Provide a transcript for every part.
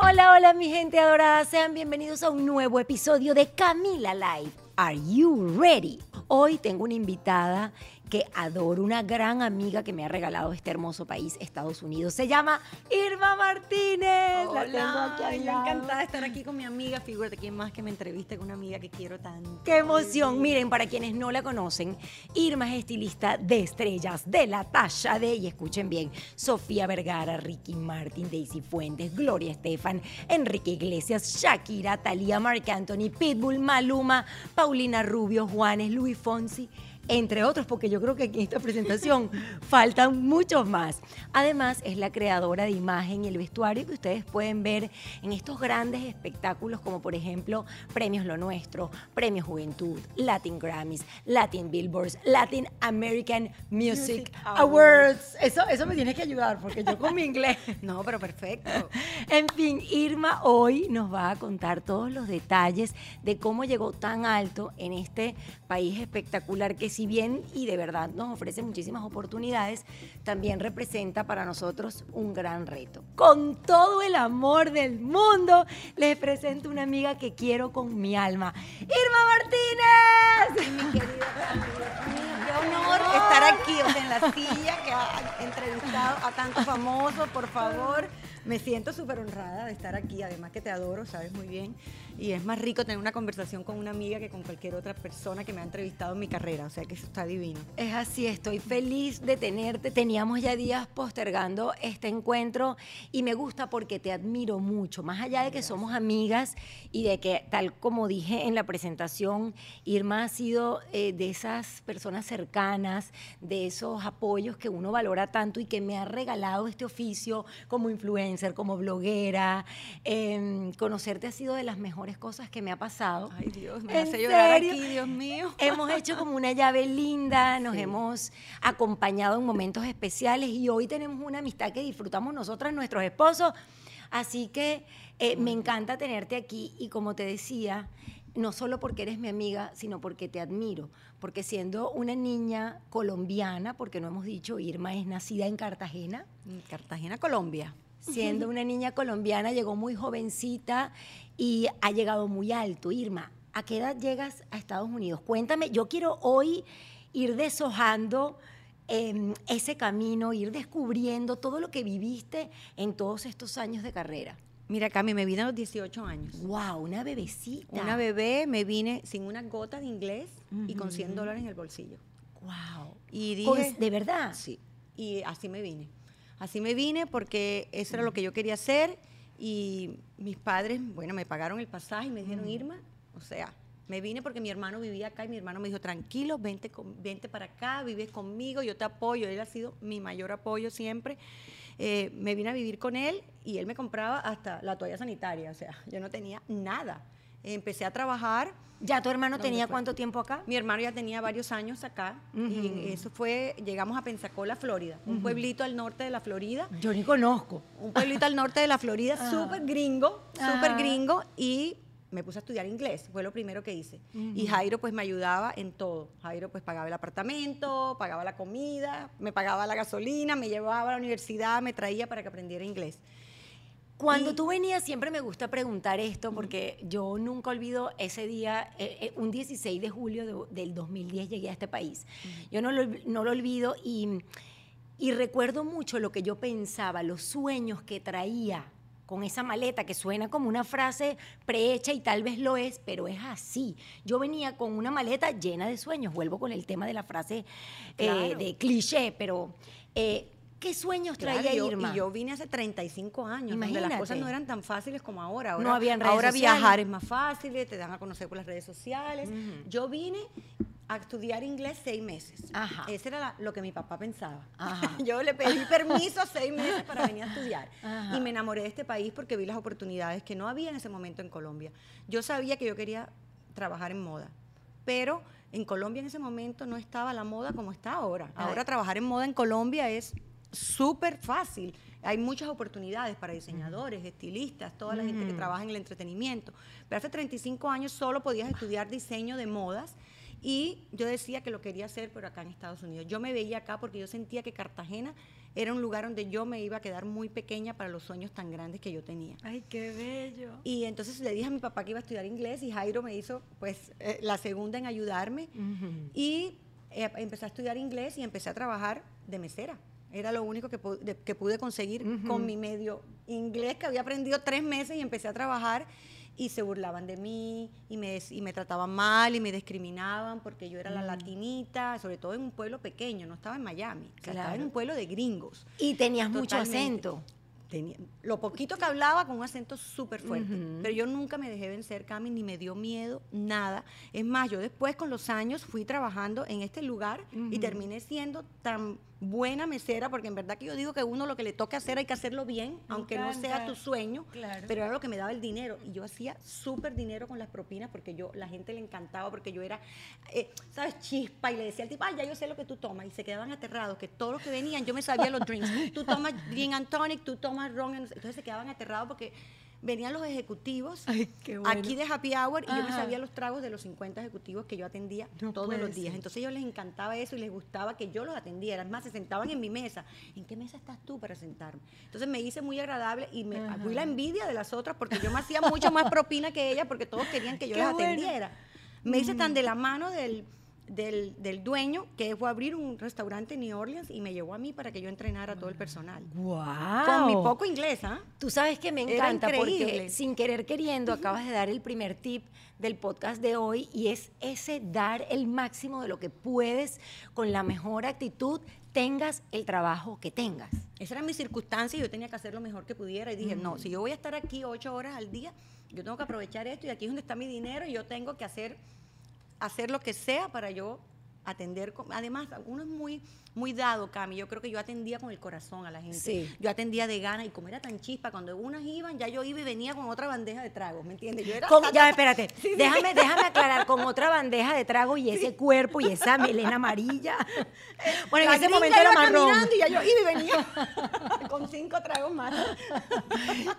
Hola, hola mi gente adorada, sean bienvenidos a un nuevo episodio de Camila Live. Are you ready? Hoy tengo una invitada que adoro, una gran amiga que me ha regalado este hermoso país, Estados Unidos. Se llama Irma Martínez. Hola, la tengo aquí encantada de estar aquí con mi amiga. Figúrate quién más que me entreviste con una amiga que quiero tanto. ¡Qué emoción! Miren, para quienes no la conocen, Irma es estilista de estrellas de la talla de, y escuchen bien, Sofía Vergara, Ricky Martin, Daisy Fuentes, Gloria Estefan, Enrique Iglesias, Shakira, Talía, Marc Anthony, Pitbull, Maluma, Paulina Rubio, Juanes, Luis Fonsi entre otros, porque yo creo que en esta presentación faltan muchos más. Además, es la creadora de imagen y el vestuario que ustedes pueden ver en estos grandes espectáculos, como por ejemplo Premios Lo Nuestro, Premios Juventud, Latin Grammys, Latin Billboards, Latin American Music, Awards. Eso, eso me tienes que ayudar, porque yo con mi inglés. No, pero perfecto. en fin, Irma hoy nos va a contar todos los detalles de cómo llegó tan alto en este país espectacular que si bien y de verdad nos ofrece muchísimas oportunidades, también representa para nosotros un gran reto. Con todo el amor del mundo, les presento una amiga que quiero con mi alma, Irma Martínez. mi querida qué honor estar aquí, en la silla que ha entrevistado a tantos famosos, por favor. Me siento súper honrada de estar aquí, además que te adoro, sabes muy bien y es más rico tener una conversación con una amiga que con cualquier otra persona que me ha entrevistado en mi carrera, o sea que eso está divino. Es así, estoy feliz de tenerte. Teníamos ya días postergando este encuentro y me gusta porque te admiro mucho, más allá de que somos amigas y de que, tal como dije en la presentación, Irma ha sido eh, de esas personas cercanas, de esos apoyos que uno valora tanto y que me ha regalado este oficio como influencer, como bloguera. Em, conocerte ha sido de las mejores cosas que me ha pasado. Ay, Dios, me hace llorar aquí, Dios mío. Hemos hecho como una llave linda, nos hemos acompañado en momentos especiales y hoy tenemos una amistad que disfrutamos nosotras, nuestros esposos. Así que eh, me encanta tenerte aquí y como te decía, no solo porque eres mi amiga, sino porque te admiro, porque siendo una niña colombiana, porque no hemos dicho, Irma es nacida en Cartagena. Cartagena, Colombia siendo una niña colombiana, llegó muy jovencita y ha llegado muy alto. Irma, ¿a qué edad llegas a Estados Unidos? Cuéntame, yo quiero hoy ir deshojando em, ese camino, ir descubriendo todo lo que viviste en todos estos años de carrera. Mira, Cami, me vine a los 18 años. ¡Wow! Una bebecita. Una bebé, me vine sin una gota de inglés y con 100 dólares en el bolsillo. ¡Wow! Y dije, ¿De verdad? Sí. Y así me vine. Así me vine porque eso era lo que yo quería hacer y mis padres, bueno, me pagaron el pasaje y me dijeron, Irma, o sea, Me vine porque mi hermano vivía acá y mi hermano me dijo, tranquilo, vente, con- vente para acá, vives conmigo, yo te apoyo. Él ha sido mi mayor apoyo siempre. Eh, me vine a vivir con él y él me compraba hasta la toalla sanitaria, o sea, yo no tenía nada. Empecé a trabajar. ¿Ya tu hermano ¿Dónde tenía fue? cuánto tiempo acá? Mi hermano ya tenía varios años acá y eso fue, llegamos a Pensacola, Florida, un pueblito al norte de la Florida. Yo ni conozco. Un pueblito al norte de la Florida, Ah. súper gringo, súper Ah. gringo y me puse a estudiar inglés, fue lo primero que hice. Y Jairo pues me ayudaba en todo. Jairo pues pagaba el apartamento, pagaba la comida, me pagaba la gasolina, me llevaba a la universidad, me traía para que aprendiera inglés. Cuando Y- tú venías, siempre me gusta preguntar esto, porque yo nunca olvido ese día, eh, eh, un 16 de julio de- del 2010 llegué a este país. Yo no lo, no lo olvido y, y recuerdo mucho lo que yo pensaba, los sueños que traía con esa maleta, que suena como una frase prehecha y tal vez lo es, pero es así. Yo venía con una maleta llena de sueños, vuelvo con el tema de la frase eh, Claro. de cliché, pero eh, ¿qué sueños traía Claro, yo- Irma? Y yo vine hace 35 años, donde las Imagínate. cosas no eran tan fáciles como ahora. ahora No habían redes Ahora sociales. viajar es más fácil, te dan a conocer por las redes sociales. Yo vine a estudiar inglés seis meses. Ajá. Ese era la- lo que mi papá pensaba. Ajá. Yo le pedí permiso seis meses para venir a estudiar. Ajá. Y me enamoré de este país porque vi las oportunidades que no había en ese momento en Colombia. Yo sabía que yo quería trabajar en moda, pero en Colombia en ese momento no estaba la moda como está ahora. Ahora Ay. trabajar en moda en Colombia es súper fácil. Hay muchas oportunidades para diseñadores, estilistas, toda la gente que trabaja en el entretenimiento. Pero hace 35 años solo podías estudiar diseño de modas y yo decía que lo quería hacer, pero acá en Estados Unidos. Yo me veía acá porque yo sentía que Cartagena era un lugar donde yo me iba a quedar muy pequeña para los sueños tan grandes que yo tenía. Ay, qué bello. Y entonces le dije a mi papá que iba a estudiar inglés y Jairo me hizo pues eh, la segunda en ayudarme y eh, empecé a estudiar inglés y empecé a trabajar de mesera. Era lo único que, de- que pude conseguir con mi medio inglés que había aprendido tres meses y empecé a trabajar y se burlaban de mí y me, y me trataban mal y me discriminaban porque yo era la latinita, sobre todo en un pueblo pequeño, no estaba en Miami, o sea, estaba en un pueblo de gringos. Y tenías mucho acento. Tenía, lo poquito que hablaba con un acento súper fuerte. Pero yo nunca me dejé vencer, Cami, ni me dio miedo, nada. Es más, yo después con los años fui trabajando en este lugar y terminé siendo tan buena mesera, porque en verdad que yo digo que uno lo que le toca hacer hay que hacerlo bien, aunque no sea tu sueño, Claro. pero era lo que me daba el dinero. Y yo hacía súper dinero con las propinas porque yo, la gente le encantaba, porque yo era, eh, ¿sabes? Chispa. Y le decía al tipo, ay, ya yo sé lo que tú tomas. Y se quedaban aterrados, que todos los que venían, yo me sabía los drinks. Tú tomas gin and tonic, tú tomas ron. and- Entonces se quedaban aterrados porque venían los ejecutivos Ay, qué bueno. aquí de Happy Hour y yo me Ajá. sabía los tragos de los 50 ejecutivos que yo atendía No todos los días. ser. Entonces a ellos les encantaba eso y les gustaba que yo los atendiera. Es más, se sentaban en mi mesa. ¿En qué mesa estás tú para sentarme? Entonces me hice muy agradable y me fui la envidia de las otras porque yo me hacía mucho más propina que ella porque todos querían que yo Qué las bueno. atendiera. Me hice tan de la mano del, del, del dueño que fue a abrir un restaurante en New Orleans y me llevó a mí para que yo entrenara a todo el personal. ¡Wow! Con mi poco inglés, ¿ah? Tú sabes que me encanta porque sin querer queriendo acabas de dar el primer tip del podcast de hoy y es ese dar el máximo de lo que puedes con la mejor actitud, tengas el trabajo que tengas. Esa era mi circunstancia y yo tenía que hacer lo mejor que pudiera. Y dije, no, si yo voy a estar aquí ocho horas al día, yo tengo que aprovechar esto y aquí es donde está mi dinero y yo tengo que hacer, hacer lo que sea para yo atender. Además, uno es muy, muy dado, Cami. Yo creo que yo atendía con el corazón a la gente. Sí. Yo atendía de gana y como era tan chispa, cuando unas iban, ya yo iba y venía con otra bandeja de tragos, ¿me entiendes? Yo era ya, espérate, Sí, sí, déjame, déjame aclarar, con otra bandeja de trago y ese cuerpo y esa melena amarilla. Bueno, en La ese gringa momento era marrón. y ya yo iba y venía con cinco tragos más.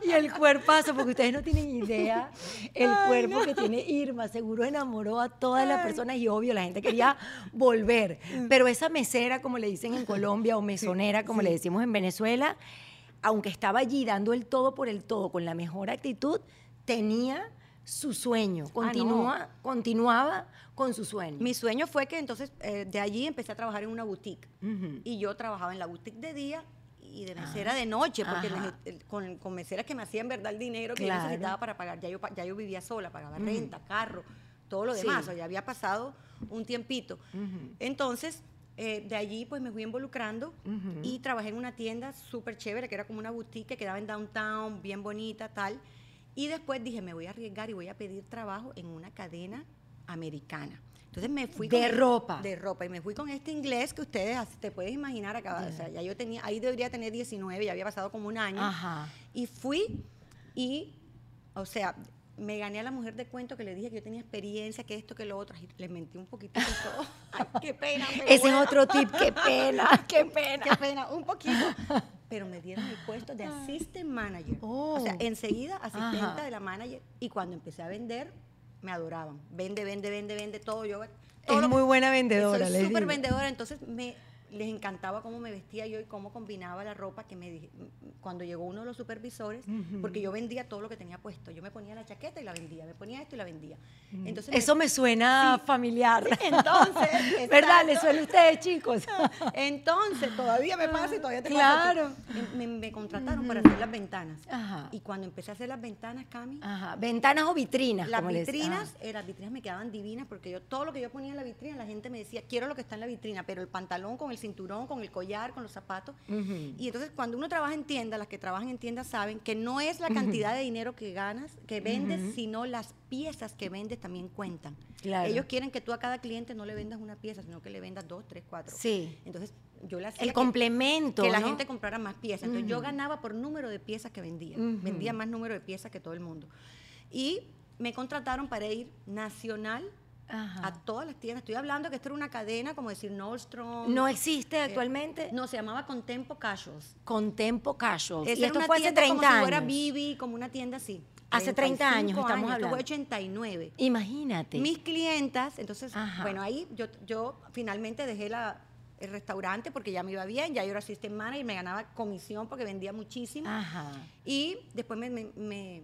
Y el cuerpazo, porque ustedes no tienen idea, el cuerpo que tiene Irma, seguro enamoró a todas las personas y obvio, la gente quería volver. Pero esa mesera, como le dicen en Colombia, o mesonera, como le decimos en Venezuela, aunque estaba allí dando el todo por el todo, con la mejor actitud, tenía su sueño, continúa, continuaba con su sueño. Mi sueño fue que entonces eh, de allí empecé a trabajar en una boutique. Y yo trabajaba en la boutique de día y de mesera de noche, porque el- con, con meseras que me hacían verdad el dinero que Claro. yo necesitaba para pagar. Ya yo, ya yo vivía sola, pagaba renta, carro, todo lo Sí. demás. O sea, ya había pasado un tiempito. Entonces, eh, de allí pues me fui involucrando y trabajé en una tienda súper chévere, que era como una boutique que quedaba en downtown, bien bonita, tal. Y después dije, me voy a arriesgar y voy a pedir trabajo en una cadena americana. Entonces me fui De con- ropa. De ropa. Y me fui con este inglés que ustedes te puedes imaginar acá. O sea, ya yo tenía, ahí debería tener 19, ya había pasado como un año. Ajá. Y fui y, o sea, me gané a la mujer de cuento que le dije que yo tenía experiencia, que esto, que lo otro. Y le mentí un poquito todo. Ay, qué pena. pero Ese bueno. es otro tip, qué pena, qué pena. Qué pena, un poquito. Pero me dieron el puesto de assistant manager. O sea, Oh. enseguida asistente Ajá. de la manager. Y cuando empecé a vender, me adoraban. Vende, vende, vende, vende todo. Yo, todo Es muy buena vendedora, Soy súper vendedora. Entonces me, les encantaba cómo me vestía yo y cómo combinaba la ropa que me dije. Cuando llegó uno de los supervisores, porque yo vendía todo lo que tenía puesto. Yo me ponía la chaqueta y la vendía. Me ponía esto y la vendía. Entonces Eso me suena familiar. Entonces, ¿Verdad? ¿Les suena a ustedes, chicos? Entonces, todavía me pasa y todavía te Claro. cuento. Me, me contrataron para hacer las ventanas. Ajá. Y cuando empecé a hacer las ventanas, Cami, Ajá. Ventanas o vitrinas. las les- vitrinas, eh, las vitrinas me quedaban divinas porque yo todo lo que yo ponía en la vitrina, la gente me decía, quiero lo que está en la vitrina, pero el pantalón con el cinturón, con el collar, con los zapatos. Y entonces cuando uno trabaja en tienda, las que trabajan en tienda saben que no es la cantidad de dinero que ganas, que vendes, sino las piezas que vendes también cuentan. Claro. Ellos quieren que tú a cada cliente no le vendas una pieza, sino que le vendas dos, tres, cuatro. Sí. Entonces yo le hacía El que- complemento. que la ¿no? gente comprara más piezas. Entonces yo ganaba por número de piezas que vendía. Vendía más número de piezas que todo el mundo. Y me contrataron para ir nacional Ajá. a todas las tiendas. Estoy hablando que esto era una cadena, como decir Nordstrom. ¿No existe eh, actualmente? No, se llamaba Contempo Casuals. Contempo Casual. Esa Y esto fue hace tienda 30 como si fuera años. Bibi, como una tienda así. Hace 30 años 35 estamos Esto hablando. fue 89. Imagínate. Mis clientas, entonces, Ajá. bueno, ahí yo, yo finalmente dejé la, el restaurante porque ya me iba bien, ya yo era assistant manager, me ganaba comisión porque vendía muchísimo. Ajá. Y después me, me, me,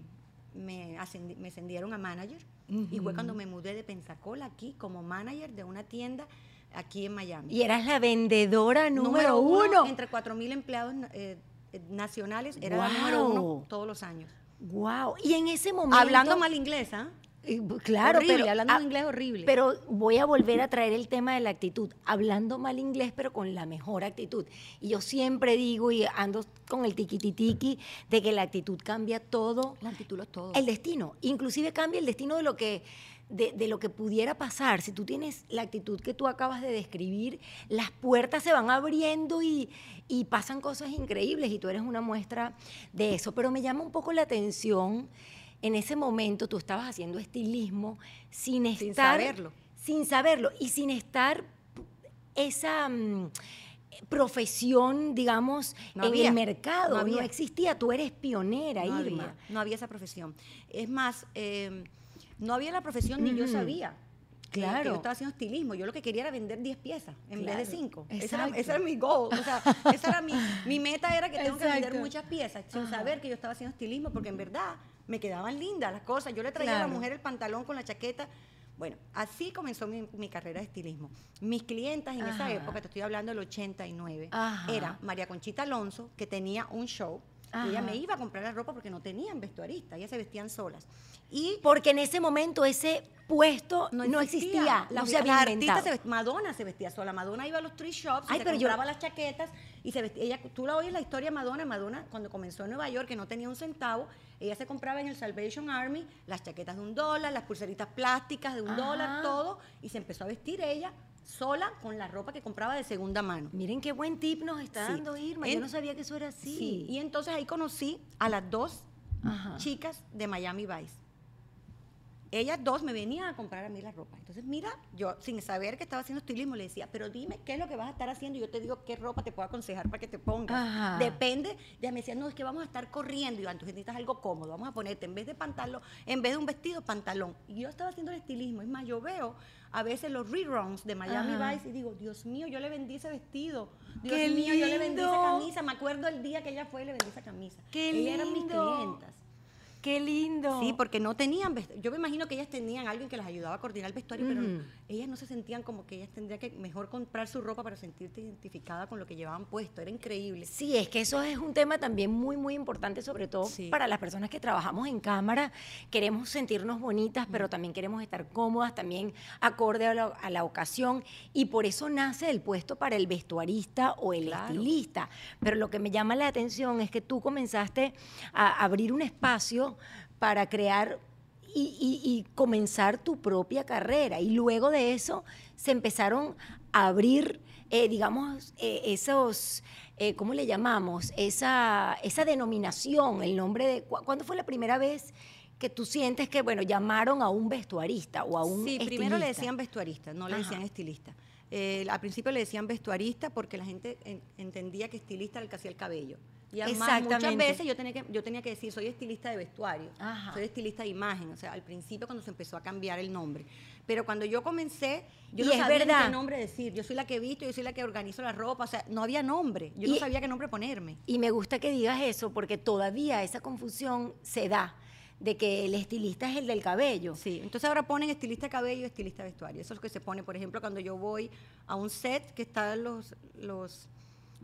me ascendieron a manager y fue cuando me mudé de Pensacola aquí como manager de una tienda aquí en Miami. Y eras la vendedora número, uno. Entre 4.000 empleados eh, eh, nacionales, era la número uno todos los años. Wow. Y en ese momento. Hablando mal inglés, ¿ah? Claro, Horrible, pero, hablando ah, un inglés horrible. Pero voy a volver a traer el tema de la actitud, hablando mal inglés, pero con la mejor actitud. Y yo siempre digo y ando con el tiquititiqui de que la actitud cambia todo, La actitud es todo. el destino, inclusive cambia el destino de lo que de, de lo que pudiera pasar. Si tú tienes la actitud que tú acabas de describir, las puertas se van abriendo y, y pasan cosas increíbles y tú eres una muestra de eso. Pero me llama un poco la atención, en ese momento tú estabas haciendo estilismo sin estar... Sin saberlo. Sin saberlo y sin estar esa... mm, profesión, digamos, No en había, el mercado, no no, había. existía, tú eres pionera, no Irma. Había, no había esa profesión. Es más, eh, no había la profesión ni yo Ujú. sabía. eh, que Claro. yo estaba haciendo estilismo. Yo lo que quería era vender 10 piezas en vez de Claro, 5. Ese era, mi goal. O sea, esa era mi, mi meta era que tengo que vender muchas piezas sin Ajá. saber que yo estaba haciendo estilismo porque en verdad me quedaban lindas las cosas. Yo le traía a la mujer el pantalón con la chaqueta. Bueno, así comenzó mi, mi carrera de estilismo. Mis clientas en esa época, te estoy hablando del 89, Ajá. era María Conchita Alonso, que tenía un show. y Ella me iba a comprar la ropa porque no tenían vestuarista, ellas se vestían solas. Y Porque en ese momento ese puesto no, existía, no se había inventado. se vest- Madonna se vestía sola. Madonna iba a los thrift shops, y se pero yo- compraba las chaquetas y se vestía. Ella, tú la oyes la historia de Madonna. Madonna, cuando comenzó en Nueva York, que no tenía un centavo, ella se compraba en el Salvation Army las chaquetas de un dólar, las pulseritas plásticas de un Ajá. dólar, todo. Y se empezó a vestir ella sola con la ropa que compraba de segunda mano. Miren qué buen tip nos está Sí. dando Irma. Yo no sabía que eso era así. Sí, Y entonces ahí conocí a las dos Ajá. chicas de Miami Vice. Ellas dos me venían a comprar a mí la ropa. Entonces, mira, yo sin saber que estaba haciendo estilismo le decía, pero dime qué es lo que vas a estar haciendo y yo te digo qué ropa te puedo aconsejar para que te pongas. Ajá. Depende. Ya me decían, no, es que vamos a estar corriendo. Y yo, "Ah, entonces necesitas algo cómodo. Vamos a ponerte en vez de pantalón, en vez de un vestido, pantalón. Y yo estaba haciendo el estilismo. Es más, yo veo a veces los reruns de Miami Ajá. Vice y digo, Dios mío, yo le vendí ese vestido. Dios ¡Qué mío, yo le vendí esa lindo! camisa. Me acuerdo el día que ella fue y le vendí esa camisa. ¡Qué Ellas eran mis lindo! clientas. Qué lindo. Sí, porque no tenían vestuario. Yo me imagino que ellas tenían alguien que las ayudaba a coordinar el vestuario, pero ellas no se sentían como que ellas tendrían que mejor comprar su ropa para sentirte identificada con lo que llevaban puesto. Era increíble. Sí, es que eso es un tema también muy, muy importante, sobre todo Sí. para las personas que trabajamos en cámara. Queremos sentirnos bonitas, pero también queremos estar cómodas, también acorde a la, a la ocasión. Y por eso nace el puesto para el vestuarista o el Claro. estilista. Pero lo que me llama la atención es que tú comenzaste a abrir un espacio para crear y, y comenzar tu propia carrera. Y luego de eso se empezaron a abrir, eh, digamos, eh, esos, eh, ¿cómo le llamamos? Esa, esa denominación, el nombre de... cu- ¿Cuándo fue la primera vez que tú sientes que, bueno, llamaron a un vestuarista o a un Sí, primero le decían vestuarista, no le Ajá. decían estilista. Eh, al principio le decían vestuarista porque la gente en- entendía que estilista era el que hacía el cabello. Y además muchas veces yo tenía, que, yo tenía que decir, soy estilista de vestuario, Ajá. soy estilista de imagen, o sea, al principio cuando se empezó a cambiar el nombre. Pero cuando yo comencé, yo Y no sabía verdad. qué nombre decir. Yo soy la que visto, yo soy la que organizo la ropa, o sea, no había nombre. Yo no sabía qué nombre ponerme. Y me gusta que digas eso porque todavía esa confusión se da de que el estilista es el del cabello. Sí, entonces ahora ponen estilista de cabello estilista de vestuario. Eso es lo que se pone, por ejemplo, cuando yo voy a un set que están los los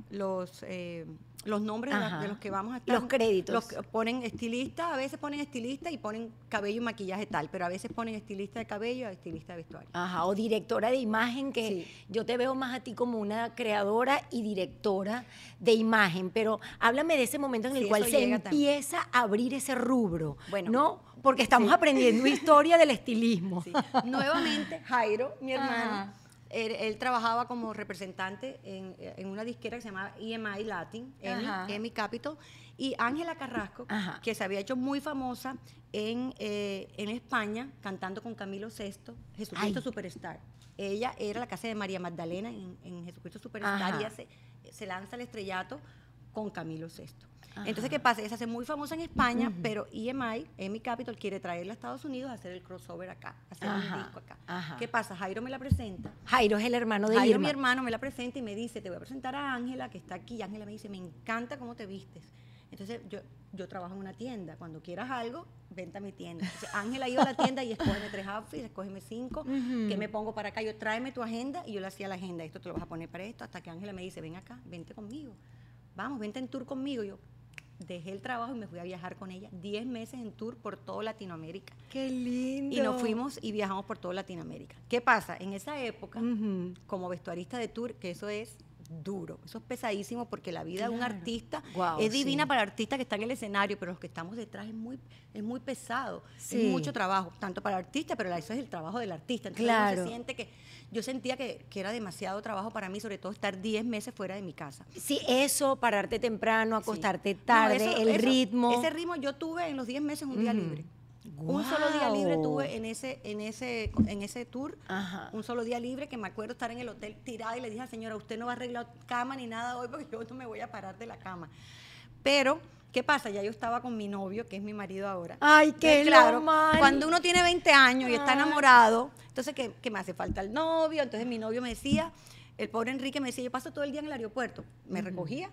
los eh, los nombres de, los que vamos a estar. Los créditos. Los ponen estilista, a veces ponen estilista y ponen cabello y maquillaje tal, pero a veces ponen estilista de cabello estilista de vestuario. Ajá, o directora de imagen, que Sí. yo te veo más a ti como una creadora y directora de imagen, pero háblame de ese momento en el Sí, cual se también. empieza a abrir ese rubro, Bueno, ¿no? Porque estamos sí. aprendiendo historia del estilismo. Nuevamente, Jairo, mi hermano, Ajá. Él, él trabajaba como representante en, en una disquera que se llamaba EMI Latin, EMI, Capital, y Ángela Carrasco, Ajá. que se había hecho muy famosa en, eh, en España, cantando con Camilo VI, Jesucristo Ay. Superstar. Ella era la casa de María Magdalena en, en Jesucristo Superstar Ajá. y ella se, se lanza al estrellato con Camilo VI. Ajá. Entonces, ¿qué pasa? Ella se hace muy famosa en España, pero EMI, EMI Capital, quiere traerla a Estados Unidos a hacer el crossover acá, a hacer Ajá, un disco acá. ajá. ¿Qué pasa? Jairo me la presenta. Jairo es el hermano de Jairo, Irma. mi hermano, me la presenta y me dice, te voy a presentar a Ángela, que está aquí. Ángela me dice, me encanta cómo te vistes. Entonces, yo, yo trabajo en una tienda. Cuando quieras algo, vente a mi tienda. Ángela iba a la tienda y escógeme tres outfits, escógeme cinco, que me pongo para acá. Yo tráeme tu agenda y yo le hacía la agenda. Esto te lo vas a poner para esto. Hasta que Ángela me dice, ven acá, vente conmigo. Vamos, vente en tour conmigo. Yo dejé el trabajo y me fui a viajar con ella. Diez meses en tour por toda Latinoamérica. Qué lindo. Y nos fuimos y viajamos por toda Latinoamérica. ¿Qué pasa? En esa época, como vestuarista de tour, que eso es duro, eso es pesadísimo porque la vida de un artista es divina sí. para el artista que está en el escenario, pero los que estamos detrás es muy, es muy pesado, Sí. es mucho trabajo, tanto para el artista, pero eso es el trabajo del artista. Entonces uno Claro. se siente que yo sentía que, que era demasiado trabajo para mí, sobre todo estar 10 meses fuera de mi casa. Sí, eso, pararte temprano, Sí. acostarte No, tarde, eso- el eso- ritmo. Ese ritmo yo tuve en los 10 meses un día Ujú. libre. Un solo día libre tuve en ese, en ese, en ese tour. Ajá. Un solo día libre que me acuerdo estar en el hotel tirada y le dije a la señora, usted no va a arreglar cama ni nada hoy porque yo no me voy a parar de la cama. Pero, ¿qué pasa? Ya yo estaba con mi novio, que es mi marido ahora. Ay, qué claro, normal. cuando uno tiene 20 años y está enamorado, entonces que, que me hace falta el novio, entonces mi novio me decía, el pobre Enrique me decía, yo paso todo el día en el aeropuerto, me recogía,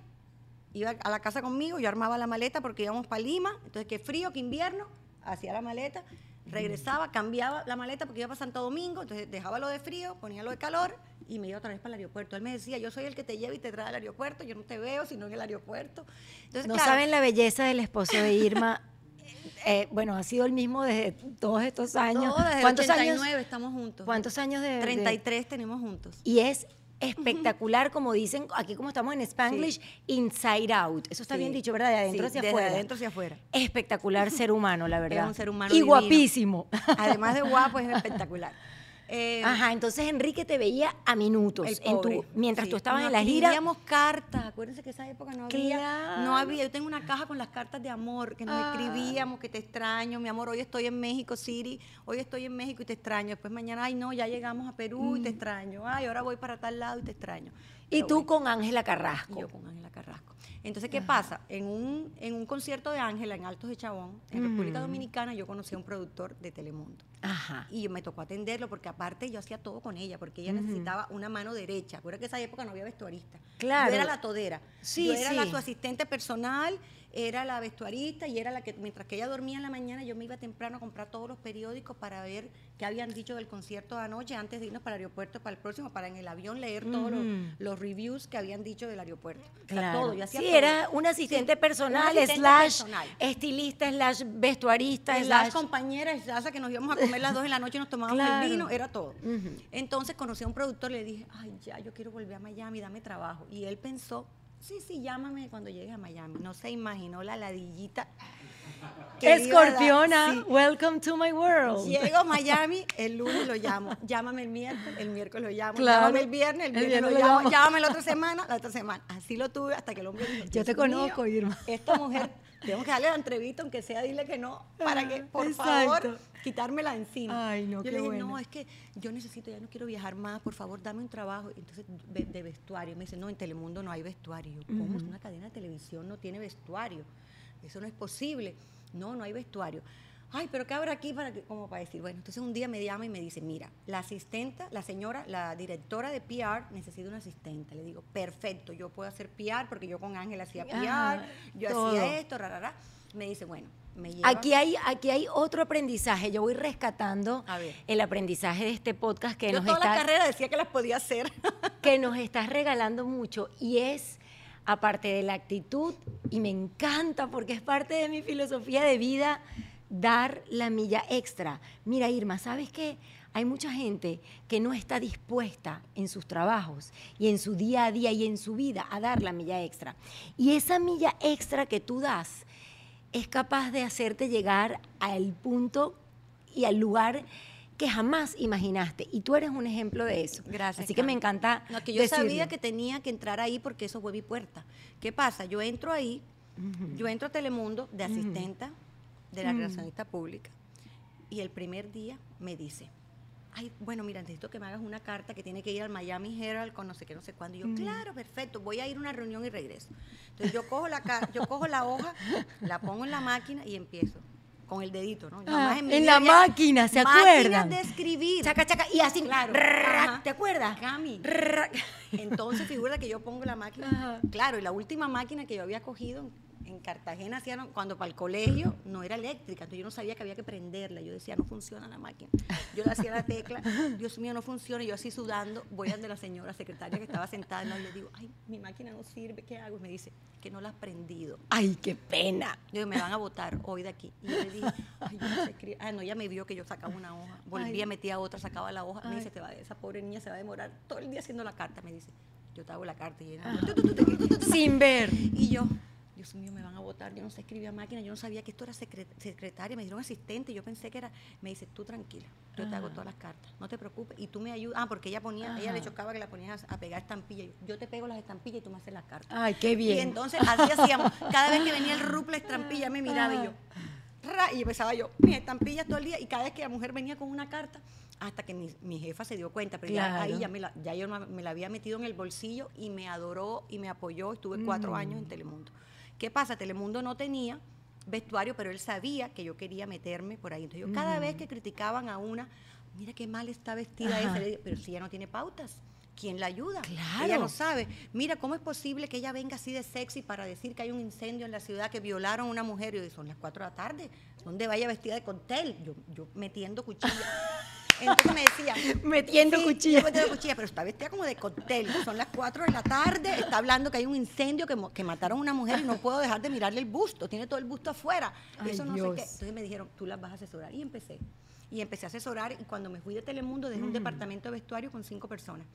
iba a la casa conmigo, yo armaba la maleta porque íbamos para Lima, entonces qué frío, qué invierno, hacía la maleta, regresaba, cambiaba la maleta porque iba para Santo Domingo, entonces dejaba lo de frío, ponía lo de calor y me iba otra vez para el aeropuerto. Él me decía, yo soy el que te lleva y te trae al aeropuerto, yo no te veo sino en el aeropuerto. Entonces, No claro, saben la belleza del esposo de Irma. Eh, bueno, ha sido el mismo desde todos estos años. todo desde ¿Cuántos 89 años? estamos juntos. ¿Cuántos años de, de- 33 tenemos juntos. Y es espectacular, como dicen aquí como estamos en Spanglish, inside out. Eso está Sí. bien dicho, ¿verdad? De adentro Sí, hacia desde afuera. adentro hacia afuera. Espectacular ser humano, la verdad. un ser humano Y divino. guapísimo. Además de guapo, es espectacular. Eh, Ajá, entonces Enrique te veía a minutos en tu, mientras sí. tú estabas Nos en la gira. Escribíamos cartas, acuérdense que esa época no había, Claro. no había, yo tengo una caja con las cartas de amor que nos Ah. escribíamos, que te extraño, mi amor, hoy estoy en México City, hoy estoy en México y te extraño, después mañana, ay no, ya llegamos a Perú y te extraño, ay, ahora voy para tal lado y te extraño. Mm. Y tú bueno. con Ángela Carrasco. yo con Ángela Carrasco. Entonces, ¿qué pasa? En un, en un concierto de Ángela en Altos de Chabón, en República Dominicana, yo conocí a un productor de Telemundo. Ajá. Y yo me tocó atenderlo porque aparte yo hacía todo con ella, porque ella necesitaba una mano derecha. Acuérdate que esa época no había vestuarista. Claro. Yo era la todera. Sí, yo era la sí. su asistente personal, era la vestuarista y era la que, mientras que ella dormía en la mañana, yo me iba temprano a comprar todos los periódicos para ver qué habían dicho del concierto de anoche antes de irnos para el aeropuerto para el próximo, para en el avión leer todos los, reviews que habían dicho del aeropuerto. O sea, Claro. todo. Yo hacía sí, todo. era un asistente Sí, personal, un asistente slash personal. estilista, slash vestuarista, las slash... compañeras, slash que nos íbamos a comer las dos en la noche y nos tomábamos Claro. el vino, era todo. Entonces conocí a un productor, le dije, ay, ya, yo quiero volver a Miami, dame trabajo. Y él pensó, sí, sí, llámame cuando llegues a Miami. No se imaginó la ladillita Escorpiona, sí. welcome to my world. Llego a Miami, el lunes lo llamo, llámame el miércoles, el miércoles lo llamo, Claro. llámame el viernes, el El viernes, lo lo llamo, llámame la otra semana, la otra semana. Así lo tuve hasta que el hombre dijo, Yo "Dios te conozco, mío, Irma". Esta mujer, tengo que darle la entrevista, aunque sea dile que no, para que, por Exacto. favor, quitármela encima. Ay, no, yo qué le dije, bueno. no, es que yo necesito, ya no quiero viajar más, por favor, dame un trabajo. Entonces, de, vestuario. Me dice, no, en Telemundo no hay vestuario. ¿cómo? Es una cadena de televisión, no tiene vestuario. Eso no es posible. No, no hay vestuario. Ay, pero ¿qué habrá aquí para que, como para decir? Bueno, entonces un día me llama y me dice, mira, la asistenta, la señora, la directora de PR necesita una asistente. Le digo, perfecto, yo puedo hacer PR porque yo con Ángel hacía PR, Ajá, yo todo. hacía esto, rarara. Me dice, bueno, me lleva. Aquí hay, aquí hay otro aprendizaje. Yo voy rescatando el aprendizaje de este podcast que yo nos toda la carrera decía que las podía hacer. que nos estás regalando mucho y es, aparte de la actitud, y me encanta porque es parte de mi filosofía de vida, dar la milla extra. Mira, Irma, ¿sabes qué? Hay mucha gente que no está dispuesta en sus trabajos y en su día a día y en su vida a dar la milla extra. Y esa milla extra que tú das es capaz de hacerte llegar al punto y al lugar que jamás imaginaste. Y tú eres un ejemplo de eso. Gracias. Así que me encanta. No, que yo decirlo. sabía que tenía que entrar ahí porque eso fue mi puerta. ¿Qué pasa? Yo entro ahí, yo entro a Telemundo de asistenta de la relacionista pública y el primer día me dice, ay, bueno, mira, necesito que me hagas una carta que tiene que ir al Miami Herald con no sé qué, no sé cuándo. Y yo, claro, perfecto, voy a ir a una reunión y regreso. Entonces yo cojo la, yo cojo la hoja, la pongo en la máquina y empiezo. Con el dedito, ¿no? Ah, en la máquina, ¿se acuerdan? de escribir. Chaca, chaca, y así, Claro. ¿te acuerdas? Cami. Entonces figura que yo pongo la máquina. Ajá. Claro, y la última máquina que yo había cogido en, en Cartagena hacían cuando para el colegio no era eléctrica, entonces yo no sabía que había que prenderla. Yo decía, no funciona la máquina. Yo le hacía la tecla, Dios mío, no funciona. Y yo así sudando, voy a donde la señora secretaria que estaba sentada y le digo, ay, mi máquina no sirve, ¿qué hago? Y me dice, que no la has prendido. Ay, qué pena. Yo digo, me van a votar hoy de aquí. Y yo le dije, ay, yo no sé escribir. Ah, no, ella me vio que yo sacaba una hoja. Volvía, Ay. metía otra, sacaba la hoja. Me Ay. dice, te va, esa pobre niña se va a demorar todo el día haciendo la carta. Me dice, yo te hago la carta. Y, tu. Sin ver. y yo, Dios mío, me van a votar. Yo no sé escribir a máquina. Yo no sabía que esto era secre- secretaria. Me dijeron asistente. Yo pensé que era. Me dice, tú tranquila. Yo te hago todas las cartas. No te preocupes. Y tú me ayudas. Ah, porque ella ponía, ella le chocaba que la ponías a, pegar estampillas. Yo, yo te pego las estampillas y tú me haces las cartas. Ay, qué Y bien. entonces así hacíamos. Cada vez que venía el ruple estampilla me miraba y yo, ra, y empezaba yo, mis estampillas todo el día. Y cada vez que la mujer venía con una carta, hasta que mi, mi jefa se dio cuenta, pero ya ahí ya, me la, ya yo me, me la había metido en el bolsillo y me adoró y me apoyó. Estuve cuatro Mm. años en Telemundo. ¿Qué pasa? Telemundo no tenía vestuario, pero él sabía que yo quería meterme por ahí. Entonces yo cada vez que criticaban a una, mira qué mal está vestida Ajá. esa, le digo, pero si ella no tiene pautas. ¿Quién la ayuda? Claro. Ella no sabe. Mira, ¿cómo es posible que ella venga así de sexy para decir que hay un incendio en la ciudad, que violaron a una mujer? Y yo, son las 4 de la tarde. ¿Dónde vaya vestida de cóctel? Yo, yo metiendo cuchilla. Entonces me decía. Metiendo sí, cuchilla. metiendo cuchilla, pero está vestida como de cóctel. Son las 4 de la tarde. Está hablando que hay un incendio, que, que mataron a una mujer y no puedo dejar de mirarle el busto. Tiene todo el busto afuera. Ay, Eso no Dios. sé qué. Entonces me dijeron, tú las vas a asesorar. Y empecé. Y empecé a asesorar. Y cuando me fui de Telemundo, dejé un departamento de vestuario con cinco personas.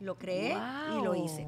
Lo creé y lo hice.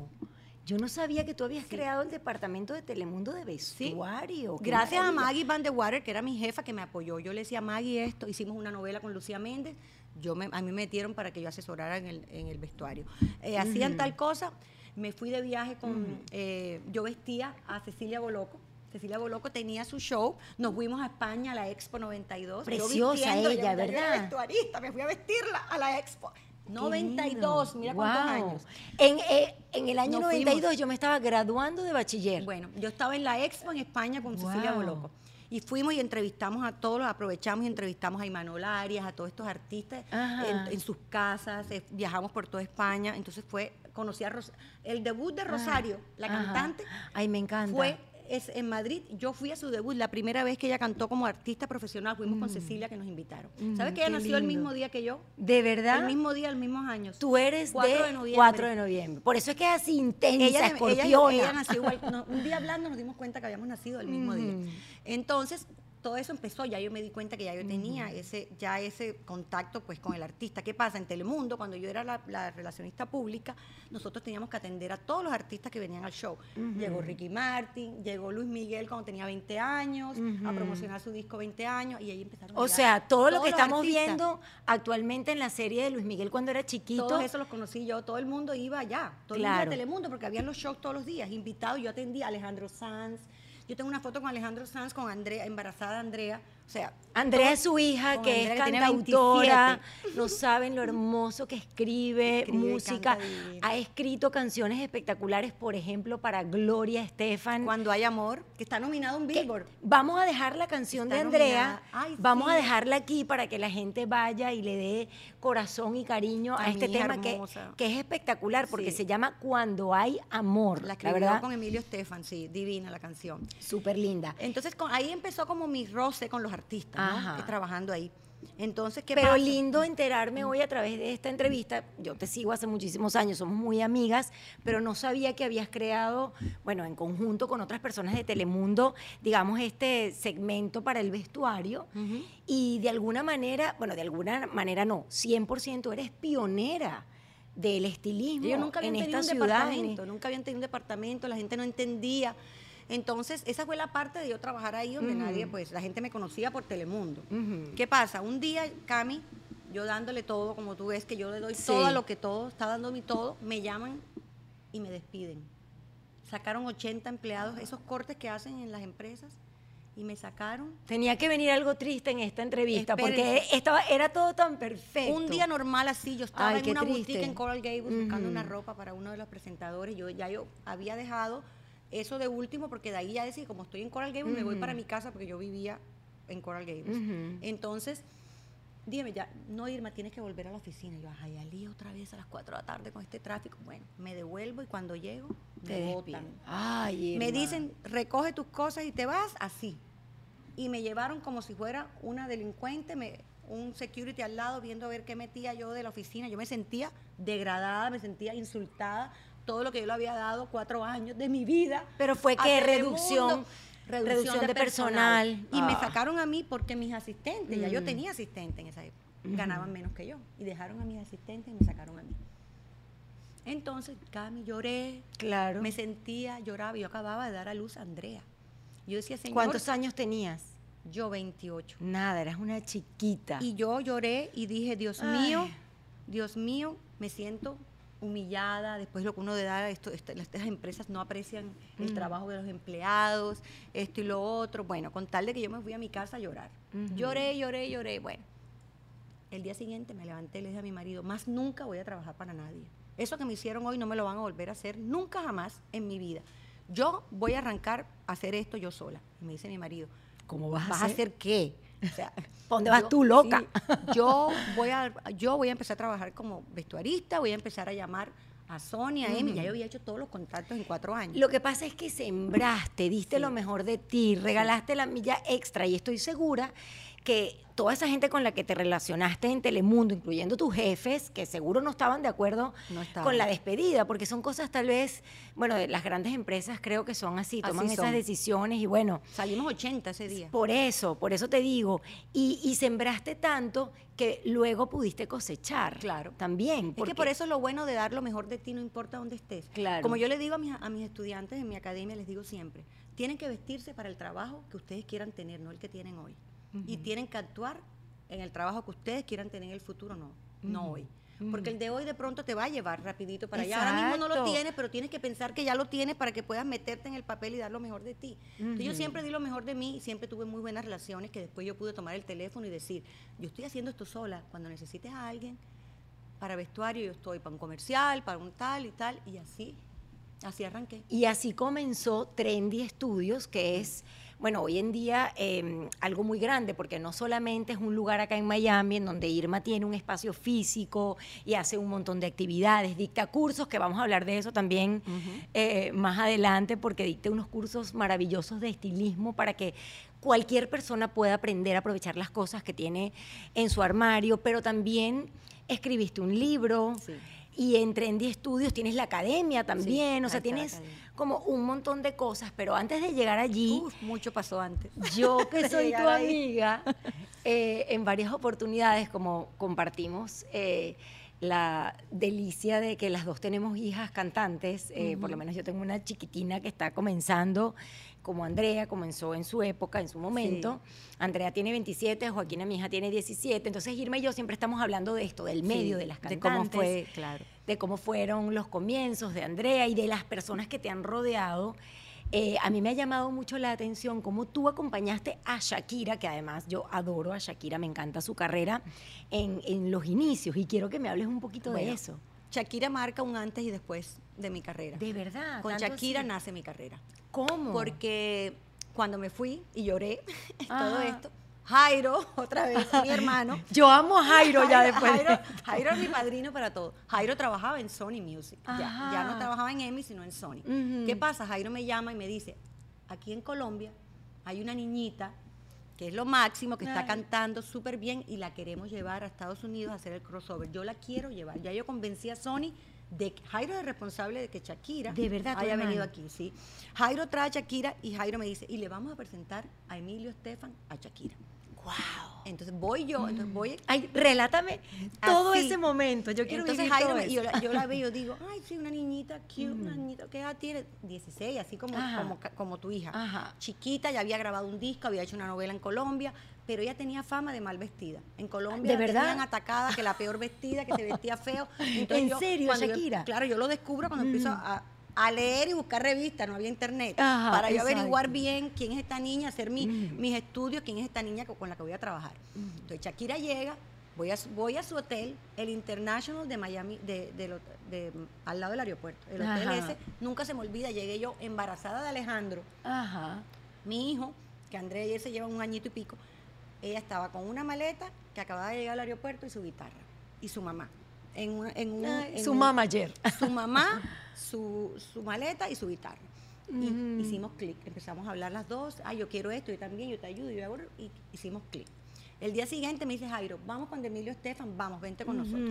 Yo no sabía que tú habías Sí. creado el departamento de Telemundo de vestuario. Gracias a. Maggie Van de Water, que era mi jefa, que me apoyó. Yo le decía a Maggie esto, hicimos una novela con Lucía Méndez, yo me, a mí me metieron para que yo asesorara en el, en el vestuario. Eh, Hacían tal cosa, me fui de viaje con, eh, yo vestía a Cecilia Boloco. Cecilia Boloco tenía su show, nos fuimos a España a la Expo 92. yo Preciosa ella, yo- yo era ¿verdad? vestuarista, me fui a vestirla a la Expo. Qué 92, lindo. mira cuántos años. En, eh, en el año Nos 92 fuimos. yo me estaba graduando de bachiller. Bueno, yo estaba en la expo en España con Cecilia. Boloco. Y fuimos y entrevistamos a todos, los aprovechamos y entrevistamos a Imanol Arias, a todos estos artistas en, en sus casas, eh, viajamos por toda España. Entonces fue, conocí a Ros- el debut de Rosario, la Ajá. cantante, Ay, me encanta. fue es en Madrid. Yo fui a su debut, la primera vez que ella cantó como artista profesional, fuimos con Cecilia que nos invitaron. Mm, ¿Sabes que ella nació el lindo. mismo día que yo? ¿De verdad? El mismo día, el mismos años. Tú eres 4 de, de noviembre. 4 de noviembre. Por eso es que es así intensa, ella, ella, escorpiona. ella nació igual. no, un día hablando nos dimos cuenta que habíamos nacido el mismo día. Ujú. Entonces, todo eso empezó, ya yo me di cuenta que ya yo tenía ese, ya ese contacto pues con el artista. ¿Qué pasa? En Telemundo, cuando yo era la, la relacionista pública, nosotros teníamos que atender a todos los artistas que venían al show. Llegó Ricky Martin, llegó Luis Miguel cuando tenía 20 años, a promocionar su disco 20 años, y ahí empezaron a O sea, todo lo que estamos artistas. viendo actualmente en la serie de Luis Miguel cuando era chiquito. Todos esos los conocí yo, todo el mundo iba allá, todo el mundo Claro. a Telemundo, porque habían los shows todos los días, invitados, yo atendía a Alejandro Sanz, yo tengo una foto con Alejandro Sanz, con Andrea, embarazada Andrea, o sea... Andrea es su hija, que Andrea, es cantautora. 27. No saben lo hermoso que escribe, música. Ha escrito canciones espectaculares, por ejemplo, para Gloria Estefan. Cuando hay amor, que está nominado un Billboard. Vamos a dejar la canción Está de Andrea. Ay, vamos a dejarla aquí para que la gente vaya y le dé corazón y cariño a, A este tema que, es espectacular porque Sí. se llama Cuando hay amor. La La, escribió verdad, con Emilio Estefan, sí, divina la canción. súper linda. Entonces con- ahí empezó como mi roce con los artistas, trabajando ahí. Entonces, ¿qué Pero pasa? lindo enterarme hoy a través de esta entrevista. Yo te sigo hace muchísimos años, somos muy amigas, pero no sabía que habías creado, bueno, en conjunto con otras personas de Telemundo, digamos, este segmento para el vestuario. Y de alguna manera, bueno, de alguna manera no, 100% eres pionera del estilismo Ellos nunca habían en esta un ciudad. en- departamento, nunca habían tenido un departamento, la gente no entendía. Entonces, esa fue la parte de yo trabajar ahí donde nadie, pues, la gente me conocía por Telemundo. ¿Qué pasa? Un día, Cami, yo dándole todo, como tú ves que yo le doy Sí. todo a lo que todo, está dando mi todo, me llaman y me despiden. Sacaron 80 empleados, esos cortes que hacen en las empresas, y me sacaron. Tenía que venir algo triste en esta entrevista porque estaba, era todo tan perfecto. Un día normal así, yo estaba Ay, en una triste. boutique en Coral Gables buscando una ropa para uno de los presentadores. Yo ya yo había dejado eso de último porque de ahí ya decía, como estoy en Coral Gables, me voy para mi casa porque yo vivía en Coral Gables. Entonces, dígame ya, no Irma, tienes que volver a la oficina. Y yo, ay, Ali, otra vez a las 4 de la tarde con este tráfico. Bueno, me devuelvo y cuando llego, Te me botan. Ay, Me dicen, recoge tus cosas y te vas así. Y me llevaron como si fuera una delincuente, me, un security al lado viendo a ver qué metía yo de la oficina. Yo me sentía degradada, me sentía insultada. Todo lo que yo le había dado cuatro años de mi vida. Pero fue que Telemundo, reducción, reducción de personal. Y me Ah. sacaron a mí porque mis asistentes, ya yo Mm. tenía asistente en esa época, ganaban menos que yo. Y dejaron a mis asistentes y me sacaron a mí. Entonces, Cami, lloré, Claro. me sentía, lloraba, yo acababa de dar a luz a Andrea. Yo decía, señor, ¿Cuántos años tenías? yo 28. Nada, eras una chiquita. Y yo lloré y dije, Dios Ay. mío, Dios mío, me siento humillada, después lo que uno de da, esto, esto- estas empresas no aprecian el Mm. trabajo de los empleados, esto y lo otro. Bueno, con tal de que yo me fui a mi casa a llorar. Lloré, lloré, lloré. Bueno, el día siguiente me levanté y le dije a mi marido, más nunca voy a trabajar para nadie. Eso que me hicieron hoy no me lo van a volver a hacer nunca jamás en mi vida. Yo voy a arrancar a hacer esto yo sola. Y me dice mi marido, ¿Cómo vas, ¿vas a hacer qué? O sea, ¿Pa' dónde vas yo- tú, loca? sí, yo, voy a, yo voy a empezar a trabajar como vestuarista, voy a empezar a llamar a Sonia, a Emi. Ya yo había hecho todos los contactos en cuatro años. Lo que pasa es que sembraste, diste Sí. lo mejor de ti, regalaste la milla extra y estoy segura que toda esa gente con la que te relacionaste en Telemundo, incluyendo tus jefes, que seguro no estaban de acuerdo No estaban. con la despedida, porque son cosas tal vez, bueno, de las grandes empresas creo que son así, Así toman esas decisiones y bueno, Salimos 80 ese día. por eso, por eso te digo, y, y sembraste tanto que luego pudiste cosechar. Claro. También. Es porque- que por eso es lo bueno de dar lo mejor de ti, no importa dónde estés. Claro. Como yo le digo a mis, a mis estudiantes en mi academia, les digo siempre, tienen que vestirse para el trabajo que ustedes quieran tener, no el que tienen hoy. Y tienen que actuar en el trabajo que ustedes quieran tener en el futuro, no, no hoy. Porque el de hoy de pronto te va a llevar rapidito para allá. Ahora mismo no lo tienes, pero tienes que pensar que ya lo tienes para que puedas meterte en el papel y dar lo mejor de ti. Entonces, yo siempre di lo mejor de mí y siempre tuve muy buenas relaciones que después yo pude tomar el teléfono y decir, yo estoy haciendo esto sola. Cuando necesites a alguien para vestuario, yo estoy para un comercial, para un tal y tal, y así, así arranqué. Y así comenzó Trendy Studios, que es, bueno, hoy en día eh, algo muy grande, porque no solamente es un lugar acá en Miami en donde Irma tiene un espacio físico y hace un montón de actividades, dicta cursos, que vamos a hablar de eso también eh, más adelante, porque dicta unos cursos maravillosos de estilismo para que cualquier persona pueda aprender a aprovechar las cosas que tiene en su armario, pero también escribiste un libro. Sí. Y en Trendy Studios tienes la academia también, o sea, tienes como un montón de cosas, pero antes de llegar allí, Uf, mucho pasó antes. yo que soy tu amiga, eh, en varias oportunidades, como compartimos eh, la delicia de que las dos tenemos hijas cantantes, eh, por lo menos yo tengo una chiquitina que está comenzando, como Andrea comenzó en su época, en su momento. Andrea tiene 27, Joaquina, mi hija, tiene 17. Entonces, Irma y yo siempre estamos hablando de esto, del medio, Sí, de las de cantantes cómo fue, claro. de cómo fueron los comienzos de Andrea y de las personas que te han rodeado. Eh, a mí me ha llamado mucho la atención cómo tú acompañaste a Shakira, que además yo adoro a Shakira, me encanta su carrera, en, en los inicios y quiero que me hables un poquito de eso. Shakira marca un antes y después de mi carrera. De verdad. Con Shakira así. nace mi carrera. ¿Cómo? Porque cuando me fui y lloré todo Ajá. esto, Jairo, otra vez, mi hermano. Yo amo a Jairo ya después. de Jairo. Jairo es mi padrino para todo. Jairo trabajaba en Sony Music. Ya, ya no trabajaba en EMI, sino en Sony. ¿Qué pasa? Jairo me llama y me dice, aquí en Colombia hay una niñita que es lo máximo, que está cantando súper bien y la queremos llevar a Estados Unidos a hacer el crossover. Yo la quiero llevar. Ya yo convencí a Sony de que Jairo es responsable de que Shakira De verdad, haya hermano. venido aquí, sí. Jairo trae a Shakira y Jairo me dice, y le vamos a presentar a Emilio Estefan a Shakira. Wow. Entonces voy yo, entonces voy Ay, relátame todo Así. ese momento. Yo quiero Entonces vivir todo y yo, eso. la, yo la veo, digo, ay, sí, una niñita cute, una niñita, ¿qué edad tiene? 16, así como, como, tu hija. Ajá. Chiquita, ya había grabado un disco, había hecho una novela en Colombia, pero ella tenía fama de mal vestida. En Colombia ¿De la verdad? tenían atacada, que la peor vestida, que se vestía feo. ¿En serio, yo- Shakira? claro, yo lo descubro cuando empiezo a, a leer y buscar revistas, no había internet, Ajá, para yo exacto. averiguar bien quién es esta niña, hacer mi- mis estudios, quién es esta niña con, la que voy a trabajar. Entonces Shakira llega, voy a, su- voy a su hotel, el International de Miami, de, al lado del aeropuerto. El hotel Ajá. ese, nunca se me olvida, llegué yo embarazada de Alejandro, Ajá. mi hijo, que Andrea y él se llevan un añito y pico, ella estaba con una maleta que acababa de llegar al aeropuerto y su guitarra, y su mamá. En, una- en un, Ay, en su un- mamá ayer. su mamá, su, su maleta y su guitarra. Y hicimos clic, empezamos a hablar las dos, ah, yo quiero esto, yo también, yo te ayudo, yo hago, y hicimos clic. El día siguiente me dice Jairo, vamos con Emilio Estefan, vamos, vente con nosotros.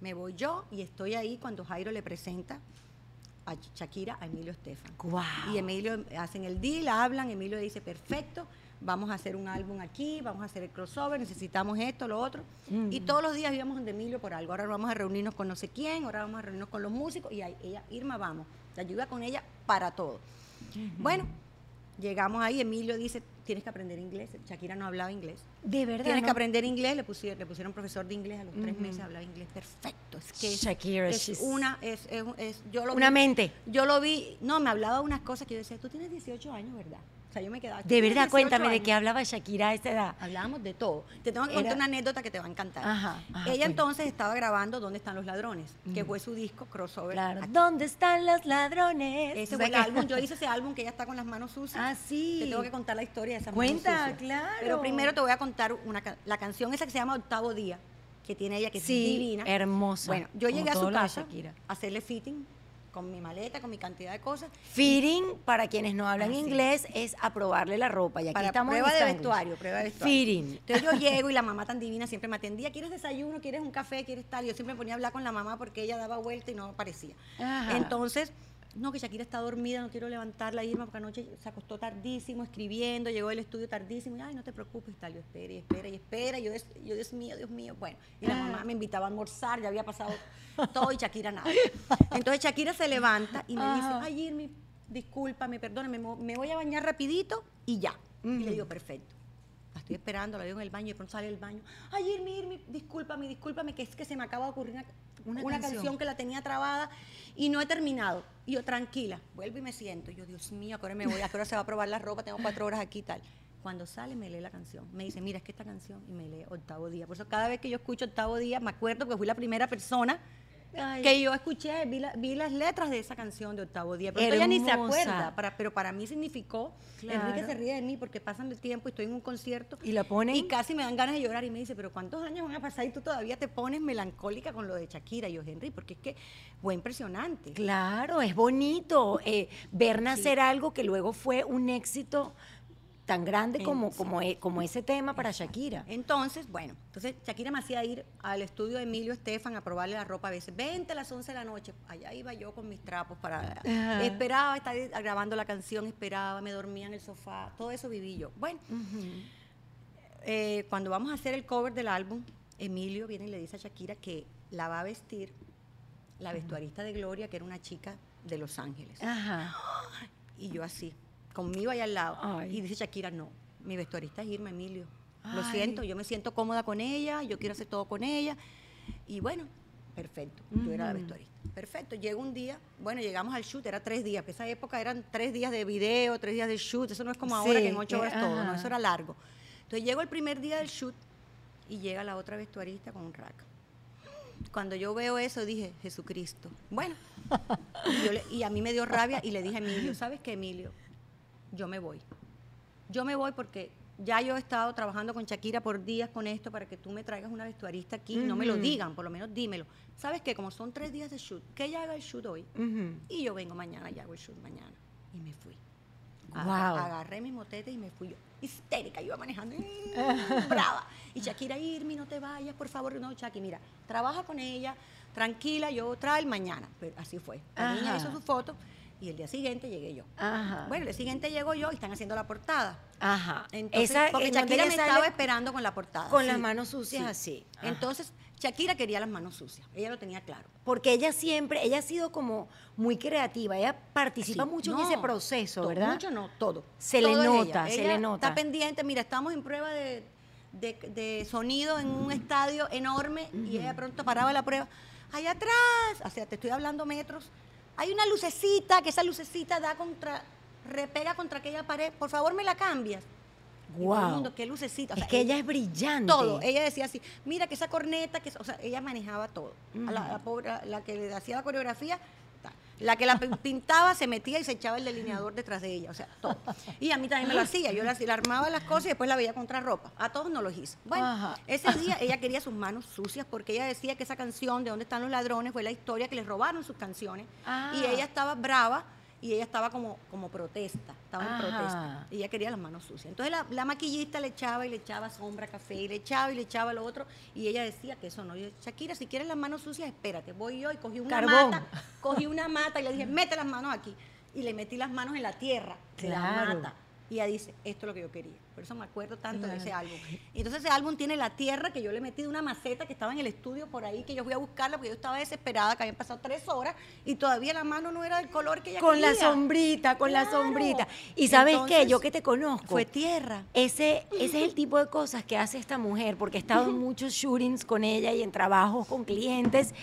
Me voy yo y estoy ahí cuando Jairo le presenta a Shakira a Emilio Estefan. Guau. Y Emilio hacen el deal, hablan, Emilio dice, perfecto, vamos a hacer un álbum aquí, vamos a hacer el crossover, necesitamos esto, lo otro. Y todos los días íbamos donde Emilio por algo. Ahora vamos a reunirnos con no sé quién, ahora vamos a reunirnos con los músicos y ahí ella, Irma, vamos, te ayuda con ella para todo. Bueno, llegamos ahí, Emilio dice, tienes que aprender inglés. Shakira no hablaba inglés. De verdad. Tienes ¿no? que aprender inglés, le pusieron, le pusieron profesor de inglés a los tres meses, hablaba inglés perfecto. Es que Shakira, es she's- una, es, es, es- yo lo Una vi- mente. Yo lo vi, no, me hablaba unas cosas que yo decía, tú tienes 18 años, ¿verdad? Sea, yo me quedaba. "¿Tú De verdad, 18 cuéntame de años?". qué hablaba Shakira a esa edad. Hablábamos de todo. Te tengo que Era- contar una anécdota que te va a encantar. Ajá, ajá, Ella entonces estaba grabando ¿Dónde están los ladrones? Que fue su disco crossover. Claro. Aquí. ¿Dónde están los ladrones? Ese O fue sea el que- álbum. Yo hice ese álbum que ella está con las manos sucias. Ah, sí. Te tengo que contar la historia de esas Cuenta, claro. Pero primero te voy a contar una, la canción esa que se llama Octavo Día, que tiene ella, que Sí, es divina. hermosa, Bueno, yo llegué a su de casa a hacerle fitting con mi maleta, con mi cantidad de cosas. Fitting, para quienes no hablan inglés, es aprobarle la ropa. Y aquí para estamos en prueba de vestuario, prueba de vestuario. Fitting. Entonces yo llego y la mamá tan divina siempre me atendía, ¿quieres desayuno? ¿Quieres un café? ¿Quieres tal? Yo siempre me ponía a hablar con la mamá porque ella daba vuelta y no aparecía. Ajá. Entonces, no, que Shakira está dormida, no quiero levantarla, Irma, porque anoche se acostó tardísimo escribiendo, llegó del estudio tardísimo, y ay, no te preocupes, tal, yo espera y espera y espera, y yo, yo Dios mío, Dios mío, bueno, y la mamá me invitaba a almorzar, ya había pasado todo y Shakira nada. Entonces Shakira se levanta y me dice, ay, Irma, discúlpame, perdóname, me, voy a bañar rapidito y ya. Y le digo, perfecto. La estoy esperando, la veo en el baño y de pronto sale del baño. Ay, Irmi, Irmi, discúlpame, discúlpame, que es que se me acaba de ocurrir una, Una una canción. canción. que la tenía trabada y no he terminado. Y yo, tranquila, vuelvo y me siento. Y yo, Dios mío, ¿a qué hora me voy? ¿A qué hora se va a probar la ropa? Tengo cuatro horas aquí y tal. Cuando sale, me lee la canción. Me dice, mira, es que esta canción, y me lee Octavo Día. Por eso cada vez que yo escucho Octavo Día, me acuerdo que fui la primera persona Ay. que yo escuché, vi, la- vi las letras de esa canción de Octavo Día. Pero ella ni se acuerda, para- pero para mí significó, Claro. Enrique se ríe de mí porque pasan el tiempo y estoy en un concierto. ¿Y la ponen? Y casi me dan ganas de llorar y me dice, pero ¿cuántos años van a pasar y tú todavía te pones melancólica con lo de Shakira? Y yo, Henry, porque es que fue impresionante. Claro, es bonito eh, ver nacer algo que luego fue un éxito tan grande como, e- como ese tema para Shakira. Entonces, bueno, entonces Shakira me hacía ir al estudio de Emilio Estefan a probarle la ropa a veces. Vente a las 11 de la noche. Allá iba yo con mis trapos para... Ajá. Esperaba estar grabando la canción, esperaba, me dormía en el sofá. Todo eso viví yo. Bueno, eh, cuando vamos a hacer el cover del álbum, Emilio viene y le dice a Shakira que la va a vestir la vestuarista de Gloria, que era una chica de Los Ángeles. Ajá. Y yo así, conmigo ahí al lado. Ay. Y dice Shakira, no, mi vestuarista es Irma Emilio. Lo siento, yo me siento cómoda con ella, yo quiero hacer todo con ella. Y bueno, perfecto, tú eras la vestuarista. Perfecto, llega un día, bueno, llegamos al shoot, era tres días, que esa época eran tres días de video, tres días de shoot, eso no es como ahora que en ocho horas todo, no, eso era largo. Entonces llegó el primer día del shoot y llega la otra vestuarista con un rack. Cuando yo veo eso dije, Jesucristo. Bueno, y, yo le- y a mí me dio rabia y le dije a Emilio, ¿sabes qué, Emilio? Yo me voy. Yo me voy porque ya yo he estado trabajando con Shakira por días con esto para que tú me traigas una vestuarista aquí y no me lo digan, por lo menos dímelo. ¿Sabes qué? Como son tres días de shoot, que ella haga el shoot hoy Ujú. y yo vengo mañana y hago el shoot mañana. Y me fui. Aga- Agarré mis motetes y me fui yo. Histérica, yo iba manejando. brava. Y Shakira, Irmi, no te vayas, por favor. No, Shaki, mira, trabaja con ella, tranquila, yo trae mañana. Pero así fue. La niña hizo su foto y el día siguiente llegué yo. Ajá. Bueno, el día siguiente llego yo y están haciendo la portada. Ajá. Entonces, Esa- porque Shakira me estaba esperando con la portada. Con sí, las manos sucias sí. así. Ajá. Entonces, Shakira quería las manos sucias. Ella lo tenía claro. Porque ella siempre, ella ha sido como muy creativa, ella participa Sí. mucho en ese proceso, ¿verdad? Mucho no, todo. Se le Todo nota, ella. se Ella le nota. Está pendiente, mira, estamos en prueba de, de- de sonido en un estadio enorme y ella de pronto paraba la prueba. Allá atrás, o sea, te estoy hablando metros, hay una lucecita, que esa lucecita da contra, repega contra aquella pared, por favor me la cambias. Todo el mundo, qué lucecita. O Es que ella es brillante. todo. Ella decía así, mira que esa corneta, que, o sea, ella manejaba todo. A la, la pobre, la que le hacía la coreografía. La que la pin- pintaba se metía y se echaba el delineador detrás de ella, o sea, todo. Y a mí también me lo hacía, yo le, armaba las cosas y después la veía contra ropa. A todos no los hizo. Bueno, Ajá. ese día ella quería sus manos sucias porque ella decía que esa canción de ¿Dónde están los ladrones? fue la historia que les robaron sus canciones. Ah. Y ella estaba brava y ella estaba como, como protesta, estaba en protesta. Y ella quería las manos sucias. Entonces la, la maquillista le echaba y le echaba sombra, café, y le echaba y le echaba lo otro. Y ella decía que eso no. Yo, Shakira, si quieres las manos sucias, espérate. Voy yo y cogí una Carbón. mata, cogí una mata y le dije, mete las manos aquí. Y le metí las manos en la tierra de la mata. Y ella dice, esto es lo que yo quería. Por eso me acuerdo tanto de ese álbum. Entonces ese álbum tiene la tierra que yo le metí de una maceta que estaba en el estudio por ahí, que yo fui a buscarla porque yo estaba desesperada, que habían pasado tres horas y todavía la mano no era del color que ella Con la quería. sombrita, con la sombrita. Y sabes qué, yo que te conozco. Fue tierra. Ese, ese es el tipo de cosas que hace esta mujer, porque he estado en muchos shootings con ella y en trabajos con clientes.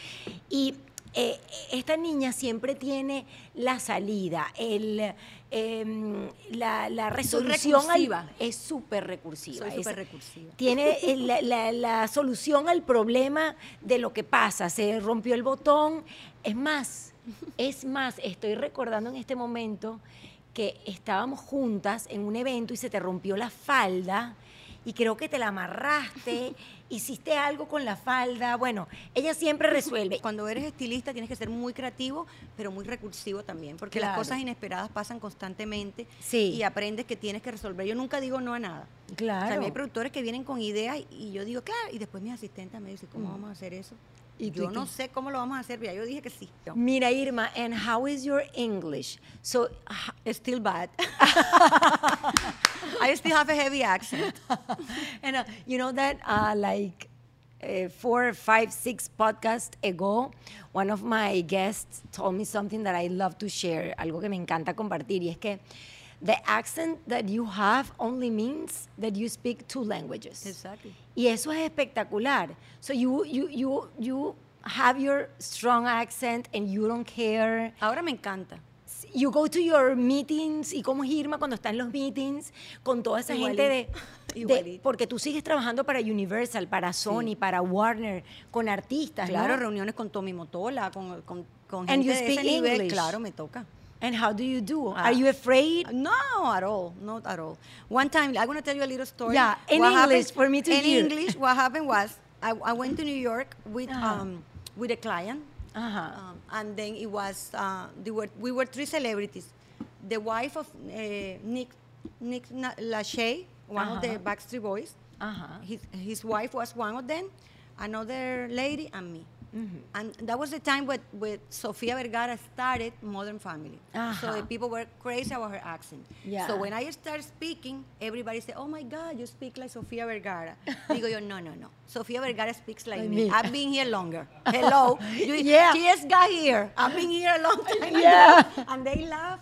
Y eh, esta niña siempre tiene la salida, el, em, la, la resolución. al- es súper recursiva. Soy es- súper recursiva. Tiene eh, la, la- la solución al problema de lo que pasa. Se rompió el botón. Es más, es más, estoy recordando en este momento que estábamos juntas en un evento y se te rompió la falda y creo que te la amarraste, hiciste algo con la falda. Bueno, ella siempre resuelve. Cuando eres estilista tienes que ser muy creativo, pero muy recursivo también, porque Claro. las cosas inesperadas pasan constantemente Sí. y aprendes que tienes que resolver. Yo nunca digo no a nada. O sea, Claro. a mí hay productores que vienen con ideas y- y yo digo, claro, y después mis asistentes me dicen, ¿cómo vamos a hacer eso? ¿Y tú yo no sé cómo lo vamos a hacer, yo dije que sí. Mira, Irma, and how is your English? So, h- Still bad. I still have a heavy accent. and uh, you know that uh, like uh, four, five, six podcasts ago, one of my guests told me something that I love to share, algo que me encanta compartir, y es que the accent that you have only means that you speak two languages. Exactly. Y eso es espectacular. So you, you, you, you have your strong accent and you don't care. Ahora me encanta. You go to your meetings y cómo es Irma cuando está en los meetings con toda esa gente de, de- Igualito. porque tú sigues trabajando para Universal, para Sony, para Warner, con artistas, Claro, ¿no? reuniones con Tommy Motola, con, con, con gente de ese nivel. Claro, me toca. And how do you do? Ah. Are you afraid? No, at all. Not at all. One time, I'm going to tell you a little story. Yeah, in What English, happened- for me to in hear. English, what happened was I, I went to New York with Uh-huh. um, with a client, Ajá. um, and then it was uh, there were we were three celebrities. The wife of uh, Nick Nick Lachey, one of the Backstreet Boys. Ajá. His, his wife was one of them, another lady, and me. And that was the time when, when Sofia Vergara started Modern Family. So Ajá. the people were crazy about her accent. Yeah. So when I started speaking, everybody said, "Oh my God, you speak like Sofia Vergara." Digo yo, no, no, no. Sofia Vergara speaks like Like me. me. I've been here longer. Hello, you, Yeah. she just got here. I've been here a long time. Yeah. ago. And they laugh.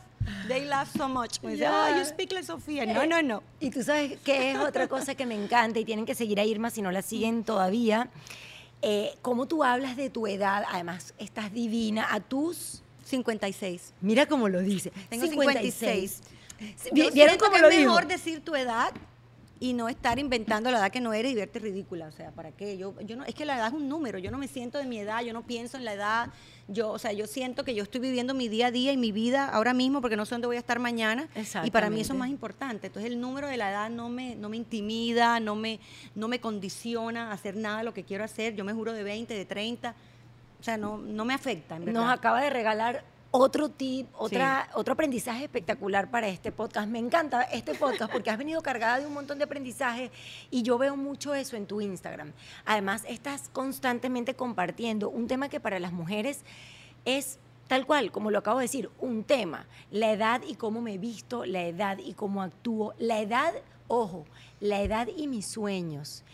They laugh so much. They say, oh, Yeah. you speak like Sofia. No, no, no. Y tú sabes que es otra cosa que me encanta y tienen que seguir a Irma si no la siguen todavía. Eh, cómo tú hablas de tu edad, además estás divina a tus... 56. Mira cómo lo dice. Tengo 56. Vi- Yo ¿Vieron siento cómo lo es dijo? mejor decir tu edad y no estar inventando la edad que no eres y verte ridícula. O sea, ¿para qué? Yo, yo no, es que la edad es un número. Yo no me siento de mi edad, yo no pienso en la edad. Yo, o sea, yo siento que yo estoy viviendo mi día a día y mi vida ahora mismo porque no sé dónde voy a estar mañana. Y para mí eso es más importante. Entonces el número de la edad no me, no me intimida, no me, no me condiciona a hacer nada de lo que quiero hacer. Yo me juro de 20, de 30. O sea, no, no me afecta, en verdad. Nos acaba de regalar otro tip, otra, otro aprendizaje espectacular para este podcast. Me encanta este podcast porque has venido cargada de un montón de aprendizaje y yo veo mucho eso en tu Instagram. Además, estás constantemente compartiendo un tema que para las mujeres es tal cual, como lo acabo de decir, un tema. La edad y cómo me visto, la edad y cómo actúo, la edad, ojo, la edad y mis sueños,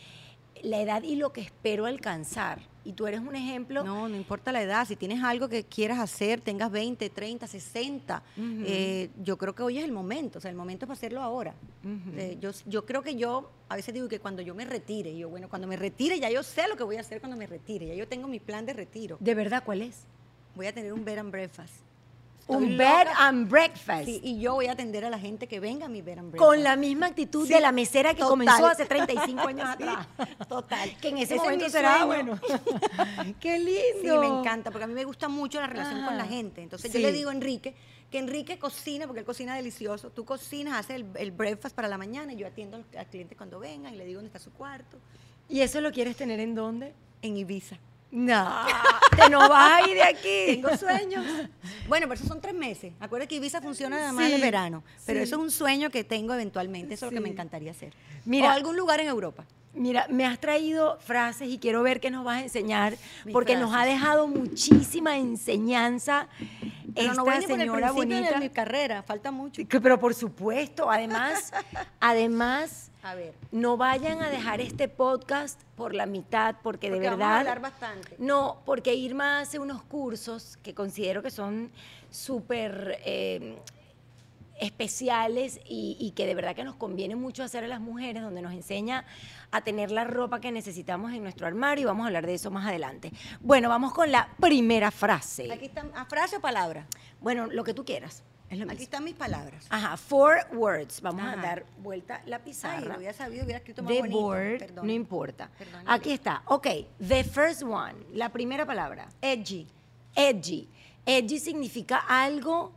la edad y lo que espero alcanzar. Y tú eres un ejemplo No, no importa la edad. Si tienes algo que quieras hacer, tengas 20, 30, 60, eh, yo creo que hoy es el momento. O sea, el momento es para hacerlo ahora. Eh, yo, yo creo que yo, a veces digo que cuando yo me retire, yo, bueno, cuando me retire, ya yo sé lo que voy a hacer cuando me retire. Ya yo tengo mi plan de retiro. ¿De verdad cuál es? Voy a tener un bed and breakfast. Un loca. bed and breakfast. Sí, y yo voy a atender a la gente que venga a mi bed and breakfast. Con la misma actitud Sí, de la mesera que total. comenzó hace 35 años atrás. Total. Que en ese, Ese es momento será bueno. Qué lindo. Sí, me encanta, porque a mí me gusta mucho la relación con la Ajá. gente. Entonces Sí. yo le digo a Enrique que Enrique cocina, porque él cocina delicioso. Tú cocinas, haces el, el breakfast para la mañana y yo atiendo al, al cliente cuando venga y le digo dónde está su cuarto. ¿Y eso lo quieres tener en dónde? En Ibiza. No, te no vas a ir de aquí. Tengo sueños. bueno, pero esos son tres meses. Acuérdate que Ibiza funciona nada más en Sí, el verano. Pero sí. eso es un sueño que tengo eventualmente. Eso es lo que me encantaría hacer. Mira. o algún lugar en Europa. Mira, me has traído frases y quiero ver qué nos vas a enseñar, Mis porque nos ha dejado muchísima enseñanza Pero esta no voy ni por el señora bonita. de mi carrera. Falta mucho. Pero por supuesto, además, además, A ver. no vayan a dejar este podcast por la mitad, porque, de Porque vamos verdad. a hablar bastante. No, porque Irma hace unos cursos que considero que son súper eh, especiales y, y que de verdad que nos conviene mucho hacer a las mujeres, donde nos enseña a tener la ropa que necesitamos en nuestro armario y vamos a hablar de eso más adelante. Bueno, vamos con la primera frase. Aquí están, ¿a frase o palabra? Bueno, lo que tú quieras. Es lo Aquí están mis palabras. Ajá, four words. Vamos a dar vuelta la Ay, pizarra. lo hubiera sabido, hubiera escrito más The bonito. board, Perdón. no importa. Perdón. Aquí está. Ok, the first one, la primera palabra. Edgy. Edgy. Edgy significa algo.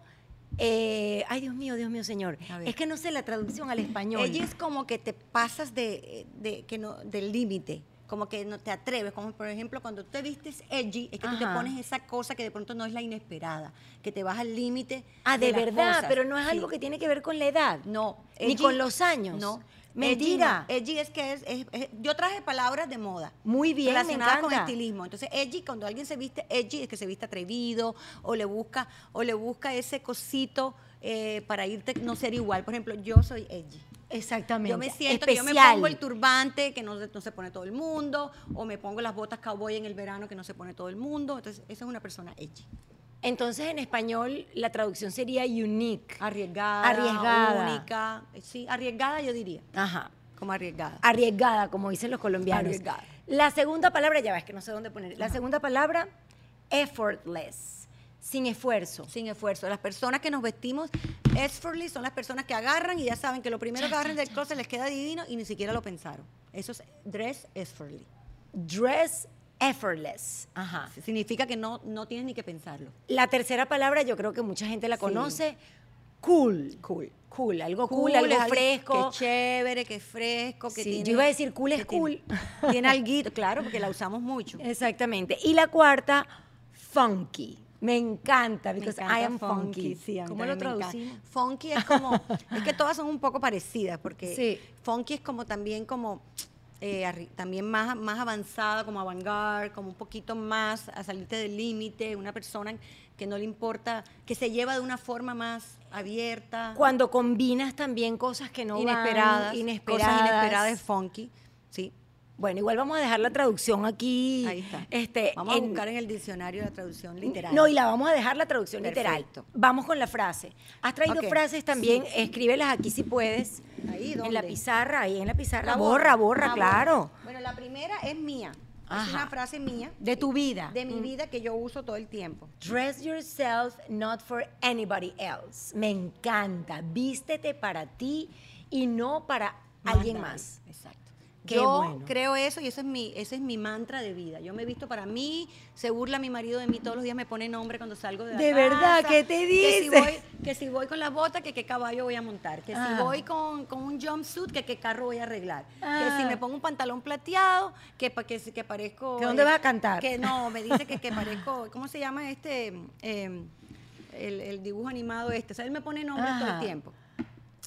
eh, ay, Dios mío, Dios mío, señor. Es que no sé la traducción al español. Edgy es como que te pasas de, de- que no, del límite. Como que no te atreves, como por ejemplo cuando tú te vistes edgy, es que tú te Ajá. pones esa cosa que de pronto no es la inesperada, que te vas al límite. ah, de, las verdad, cosas. pero no es Sí. algo que tiene que ver con la edad. No. Ni con los años. No. Mentira. Edgy, no. Edgy es que es, es- es- Yo traje palabras de moda. Muy bien, me relacionadas con estilismo. Entonces, edgy, cuando alguien se viste edgy, es que se viste atrevido o le busca, o le busca ese cosito eh, para irte, no ser igual. Por ejemplo, yo soy edgy. Exactamente. Yo me siento que yo me Especial. pongo el turbante que no, no se pone todo el mundo, o me pongo las botas cowboy en el verano que no se pone todo el mundo. Entonces, esa es una persona edgy. Entonces, en español, la traducción sería unique. Arriesgada, Arriesgada. única. Sí, arriesgada yo diría, Ajá. como arriesgada. Arriesgada, como dicen los colombianos. Arriesgada. La segunda palabra, ya ves que no sé dónde poner. La segunda palabra, effortless, sin esfuerzo. Sin esfuerzo. Las personas que nos vestimos effortlessly son las personas que agarran y ya saben que lo primero que agarran del closet les queda divino y ni siquiera lo pensaron. Eso es dress effortlessly. Dress effortless. Ajá. Significa que no, no tienes ni que pensarlo. La tercera palabra, yo creo que mucha gente la Sí. conoce, cool. Cool. Cool, algo cool, Cool, algo es fresco. Que chévere, que fresco, que Sí, tiene- yo iba a decir cool es que tiene- cool. Tiene alguito, claro, porque la usamos mucho. Exactamente. Y la cuarta, funky. Me encanta, Me because encanta I am funky. sí, ¿Cómo lo me traducimos? Funky es como, es que todas son un poco parecidas, porque Sí. funky es como también como, eh, también más, más avanzada, como avant-garde, como un poquito más a salirte del límite, una persona que no le importa, que se lleva de una forma más abierta, Cuando combinas también cosas que no van, inesperadas, inesperadas. cosas inesperadas es funky, sí. Bueno, igual vamos a dejar la traducción aquí. Ahí está. Este, Vamos a buscar en el diccionario la traducción literal. No, y la vamos a dejar la traducción literal. Perfecto. Vamos con la frase. Has traído frases también, escríbelas aquí si puedes. Ahí, En la ¿dónde? pizarra, ahí en la pizarra. La borra, borra, claro. Bueno, la primera es mía. Ajá. Es una frase mía. De tu vida. De mi vida que yo uso todo el tiempo. Dress yourself not for anybody else. Me encanta. Vístete para ti y no para alguien más. Exacto. Qué yo bueno. creo eso y eso es mi, ese es mi mantra de vida. Yo me he visto para mí, se burla mi marido de mí todos los días, me pone nombre cuando salgo de la ¿De verdad? ¿Qué te Que si, dice? voy, que si voy con las botas, que qué caballo voy a montar. Que Ah. si voy con, con un jumpsuit, que qué carro voy a arreglar. Ah. Que si me pongo un pantalón plateado, que, que, que parezco... ¿Que dónde eh, vas a cantar? Que no, me dice que, que parezco... ¿Cómo se llama este? eh, el, el dibujo animado este. O sea, él me pone nombre todo Ajá. el tiempo.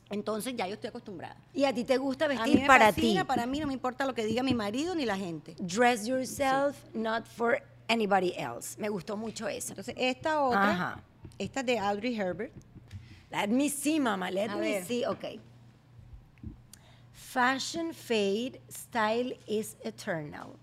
Entonces ya yo estoy acostumbrada. Y a ti te gusta A mí vestir me para ti. Para mí no me importa lo que diga mi marido ni la gente. Dress yourself not for anybody else. Me gustó mucho eso. Entonces, esta otra, Ajá. esta es de Audrey Herbert. Let me see, mama. Let A me ver. see. Ok. Fashion fade, style is eternal.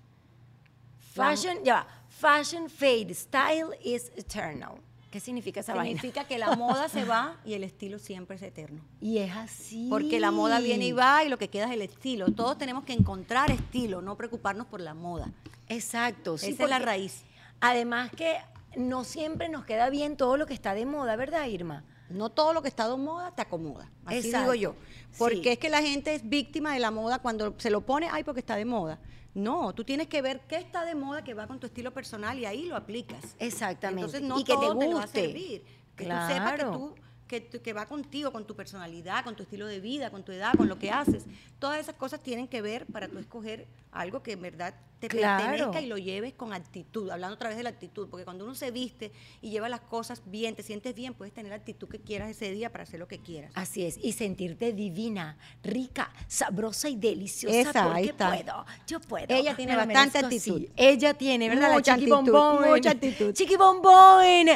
Fashion, ya. va. Fashion fade, style is eternal. ¿Qué significa esa vaina? Significa que la moda se va y el estilo siempre es eterno. Y es así. Porque la moda viene y va y lo que queda es el estilo. Todos tenemos que encontrar estilo, no preocuparnos por la moda. Exacto. sí, Esa es la raíz. Además que no siempre nos queda bien todo lo que está de moda, ¿verdad, Irma? No todo lo que está de moda te acomoda. Así Exacto. digo yo. Porque Sí. es que la gente es víctima de la moda cuando se lo pone, ay, porque está de moda. No, tú tienes que ver qué está de moda que va con tu estilo personal y ahí lo aplicas. Exactamente. Entonces no y que te todo guste. te va a servir. Que tú sepas que Claro. tú que, que va contigo, con tu personalidad, con tu estilo de vida, con tu edad, con lo que haces. Todas esas cosas tienen que ver para tú escoger algo que en verdad te Claro. pertenezca y lo lleves con actitud, hablando otra vez de la actitud, porque cuando uno se viste y lleva las cosas bien, te sientes bien, puedes tener la actitud que quieras ese día para hacer lo que quieras. Así es, y sentirte divina, rica, sabrosa y deliciosa. Esa, porque ahí está. puedo, yo puedo. Ella tiene me bastante actitud. Ella tiene, ¿verdad? Mucha la chiqui actitud, bombón. mucha actitud. Chiqui bombón.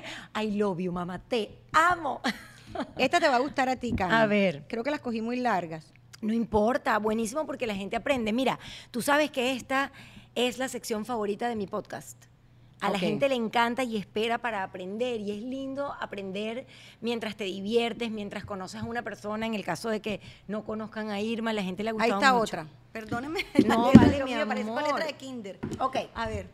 I love you, mamá. Te amo. Esta te va a gustar a ti, Cami. A ver. Creo que las cogí muy largas. No importa, buenísimo porque la gente aprende. Mira, tú sabes que esta es la sección favorita de mi podcast. A la gente le encanta y espera para aprender y es lindo aprender mientras te diviertes, mientras conoces a una persona. En el caso de que no conozcan a Irma, la gente le ha Ahí gustado está mucho. otra. Perdóneme. No, vale, mi mío, parece con amor. letra de kinder. Ok. A ver.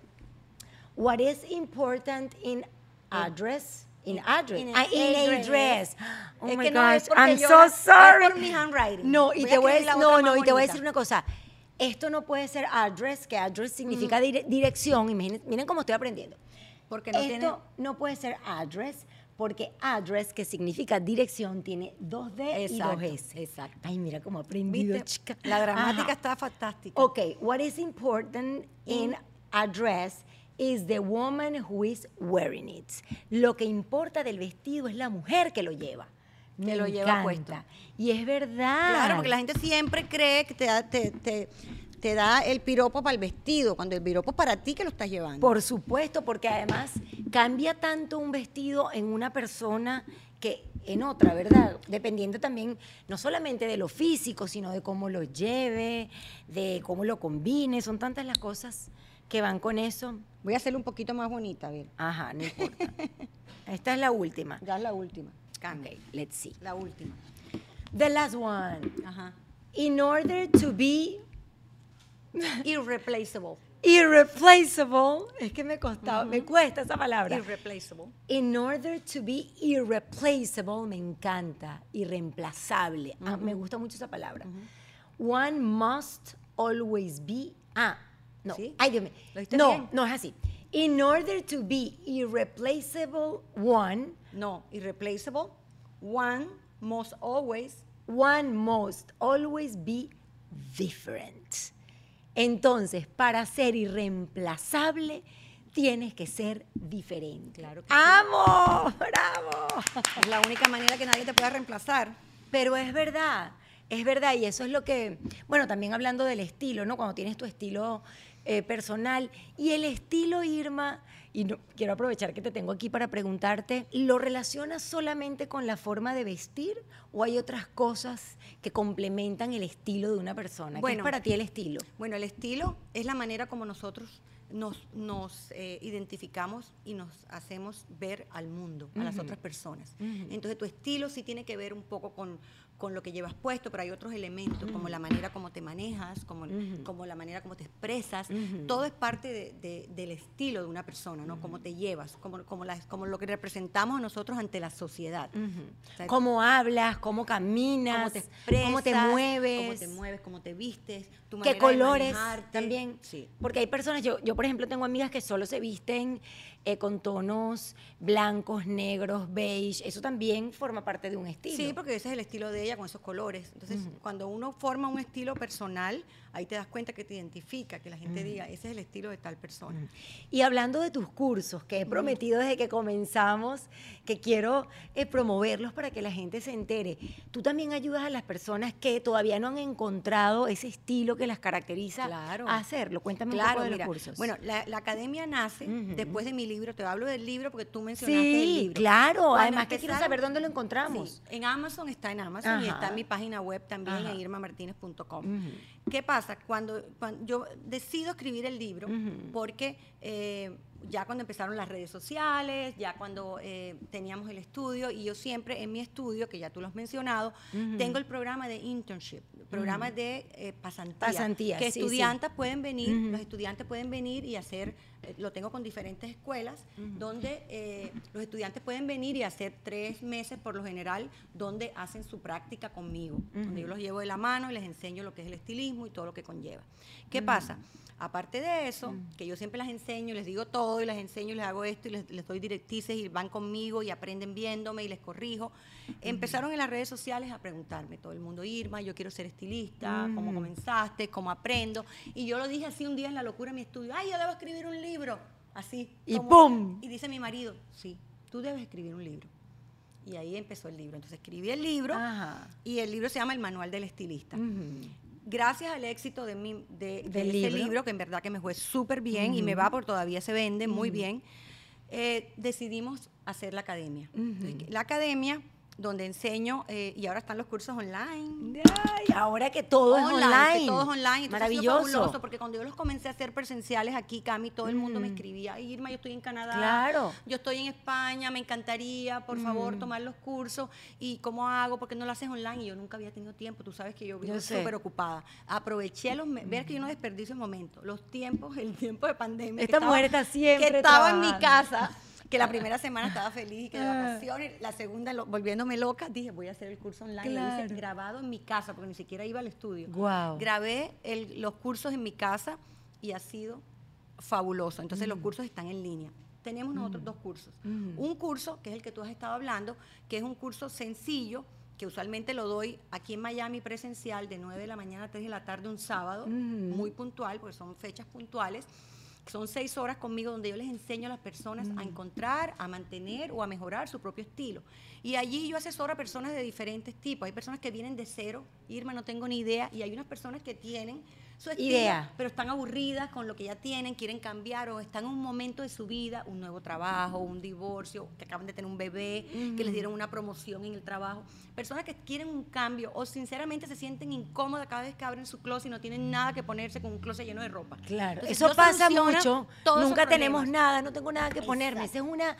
What is important in address? In address. in ah, in address. dress. Oh Es my no gosh, porque I'm so sorry. por mi handwriting. No, y Voy te voy a no, no, y te voy a decir una cosa. Esto no puede ser address, que address significa dire- dirección. Imaginen- miren cómo estoy aprendiendo. Porque no Esto tiene. no puede ser address, porque address, que significa dirección, tiene dos D Exacto, y dos S. exacto. Ay, mira cómo aprendido, ¿Viste? chica. La gramática Ajá. está fantástica. Ok, what is important in a dress is the woman who is wearing it. Lo que importa del vestido es la mujer que lo lleva. Me lo lleva encanta. puesto. Y es verdad. Claro, porque la gente siempre cree que te da, te, te- te da el piropo para el vestido, cuando el piropo es para ti que lo estás llevando. Por supuesto, porque además cambia tanto un vestido en una persona que en otra, ¿verdad? Dependiendo también no solamente de lo físico, sino de cómo lo lleve, de cómo lo combine. Son tantas las cosas que van con eso. Voy a hacerlo un poquito más bonita, a ver. Ajá, no importa. Esta es la última. Ya es la última. Cambia. Ok, let's see. La última. The last one. Ajá. In order to be Irreplaceable. irreplaceable, es que me costaba, me cuesta esa palabra. Irreplaceable. In order to be irreplaceable, me encanta, irreemplazable. Ah, me gusta mucho esa palabra. One must always be. Ah, no. ¿Sí? Ay, Dios mío. ¿Lo dijiste No, bien? no es así. In order to be irreplaceable, one, No, irreplaceable. One must always. one must always be different. Entonces, para ser irreemplazable, tienes que ser diferente. Claro que sí. ¡Amo! ¡Bravo! Es la única manera que nadie te pueda reemplazar. Pero es verdad, es verdad, y eso es lo que, bueno, también hablando del estilo, ¿no? Cuando tienes tu estilo eh, personal y el estilo Irma, y no, quiero aprovechar que te tengo aquí para preguntarte, ¿lo relacionas solamente con la forma de vestir o hay otras cosas que complementan el estilo de una persona? ¿Qué Bueno. es para ti el estilo? Bueno, el estilo es la manera como nosotros nos, nos, eh, identificamos y nos hacemos ver al mundo, a las otras personas. Entonces tu estilo sí tiene que ver un poco con, con lo que llevas puesto, pero hay otros elementos, como la manera como te manejas, como, como la manera como te expresas. Todo es parte de- de- del estilo de una persona, ¿no? Cómo te llevas, como, como, las- como lo que representamos nosotros ante la sociedad. O sea, ¿Cómo hablas? ¿Cómo caminas? cómo te expresas, ¿Cómo te mueves? cómo te mueves, cómo te vistes, tu ¿Qué manera colores también? Sí. Porque hay personas, yo, yo por ejemplo tengo amigas que solo se visten eh, con tonos blancos, negros, beige. Eso también forma parte de un estilo. Sí, porque ese es el estilo de ella con esos colores. Entonces, cuando uno forma un estilo personal, ahí te das cuenta que te identifica, que la gente diga, ese es el estilo de tal persona. Y hablando de tus cursos, que he prometido desde que comenzamos, que quiero eh, promoverlos para que la gente se entere, tú también ayudas a las personas que todavía no han encontrado ese estilo que las caracteriza Claro. a hacerlo. Cuéntame un poco de mira, los cursos. bueno, la, la academia nace después de mi libro. Te hablo del libro porque tú mencionaste el sí, libro. claro. Cuando Además que quiero saber dónde lo encontramos. Sí, en Amazon está en Amazon y está en mi página web también, Ajá. en irmamartinez.com. ¿Qué pasa? Cuando, cuando yo decido escribir el libro, porque eh, ya cuando empezaron las redes sociales, ya cuando eh, teníamos el estudio, y yo siempre en mi estudio, que ya tú lo has mencionado, tengo el programa de internship, programa de eh, pasantía. Pasantía, Que sí, sí. estudiantes pueden venir, los estudiantes pueden venir y hacer, eh, lo tengo con diferentes escuelas, donde eh, los estudiantes pueden venir y hacer tres meses por lo general, donde hacen su práctica conmigo, donde yo los llevo de la mano y les enseño lo que es el estilismo y todo lo que conlleva. ¿Qué pasa? Aparte de eso, que yo siempre las enseño, les digo todo y les enseño y les hago esto y les, les doy directrices y van conmigo y aprenden viéndome y les corrijo. Empezaron en las redes sociales a preguntarme todo el mundo, Irma, yo quiero ser estilista, ¿cómo comenzaste? ¿Cómo aprendo? Y yo lo dije así un día en la locura en mi estudio, ay, yo debo escribir un libro, así. Y como- ¡pum! Y dice mi marido, sí, tú debes escribir un libro. Y ahí empezó el libro. Entonces escribí el libro Ajá. y el libro se llama El Manual del Estilista Ujú. Gracias al éxito de, mi, de, ese libro. libro. que en verdad que me fue súper bien y me va porque todavía se vende muy bien, eh, decidimos hacer la academia. La academia donde enseño, eh, y ahora están los cursos online. Ay, ahora que todo es online. que todo es online. Entonces, Maravilloso. fabuloso, porque cuando yo los comencé a hacer presenciales aquí, Cami, todo el mundo me escribía, "Ay, Irma, yo estoy en Canadá, Claro. yo estoy en España, me encantaría, por favor, tomar los cursos. ¿Y cómo hago? Porque no lo haces online? Y yo nunca había tenido tiempo. Tú sabes que yo vivo súper ocupada. Aproveché los... me- Ver que yo no desperdicio el momento. Los tiempos, el tiempo de pandemia. Esta estaba- mujer está siempre Que estaba en mi casa. Que la primera semana estaba feliz y que de vacaciones, la segunda lo- volviéndome loca, dije, voy a hacer el curso online. Lo hice Claro. grabado en mi casa, porque ni siquiera iba al estudio. Grabé el- los cursos en mi casa y ha sido fabuloso. Entonces Mm. los cursos están en línea. Tenemos nosotros dos cursos. Un curso, que es el que tú has estado hablando, que es un curso sencillo, que usualmente lo doy aquí en Miami presencial de 9 de la mañana a 3 de la tarde un sábado, muy puntual, porque son fechas puntuales. Son seis horas conmigo donde yo les enseño a las personas a encontrar, a mantener o a mejorar su propio estilo. Y allí yo asesoro a personas de diferentes tipos. Hay personas que vienen de cero, Irma, no tengo ni idea, y hay unas personas que tienen su estilo, Idea. pero están aburridas con lo que ya tienen, quieren cambiar o están en un momento de su vida, un nuevo trabajo, un divorcio, que acaban de tener un bebé, que les dieron una promoción en el trabajo. Personas que quieren un cambio o sinceramente se sienten incómodas cada vez que abren su closet y no tienen nada que ponerse con un closet lleno de ropa. Claro, Entonces, eso pasa mucho. Nunca tenemos nada, no tengo nada que ponerme. Ese es una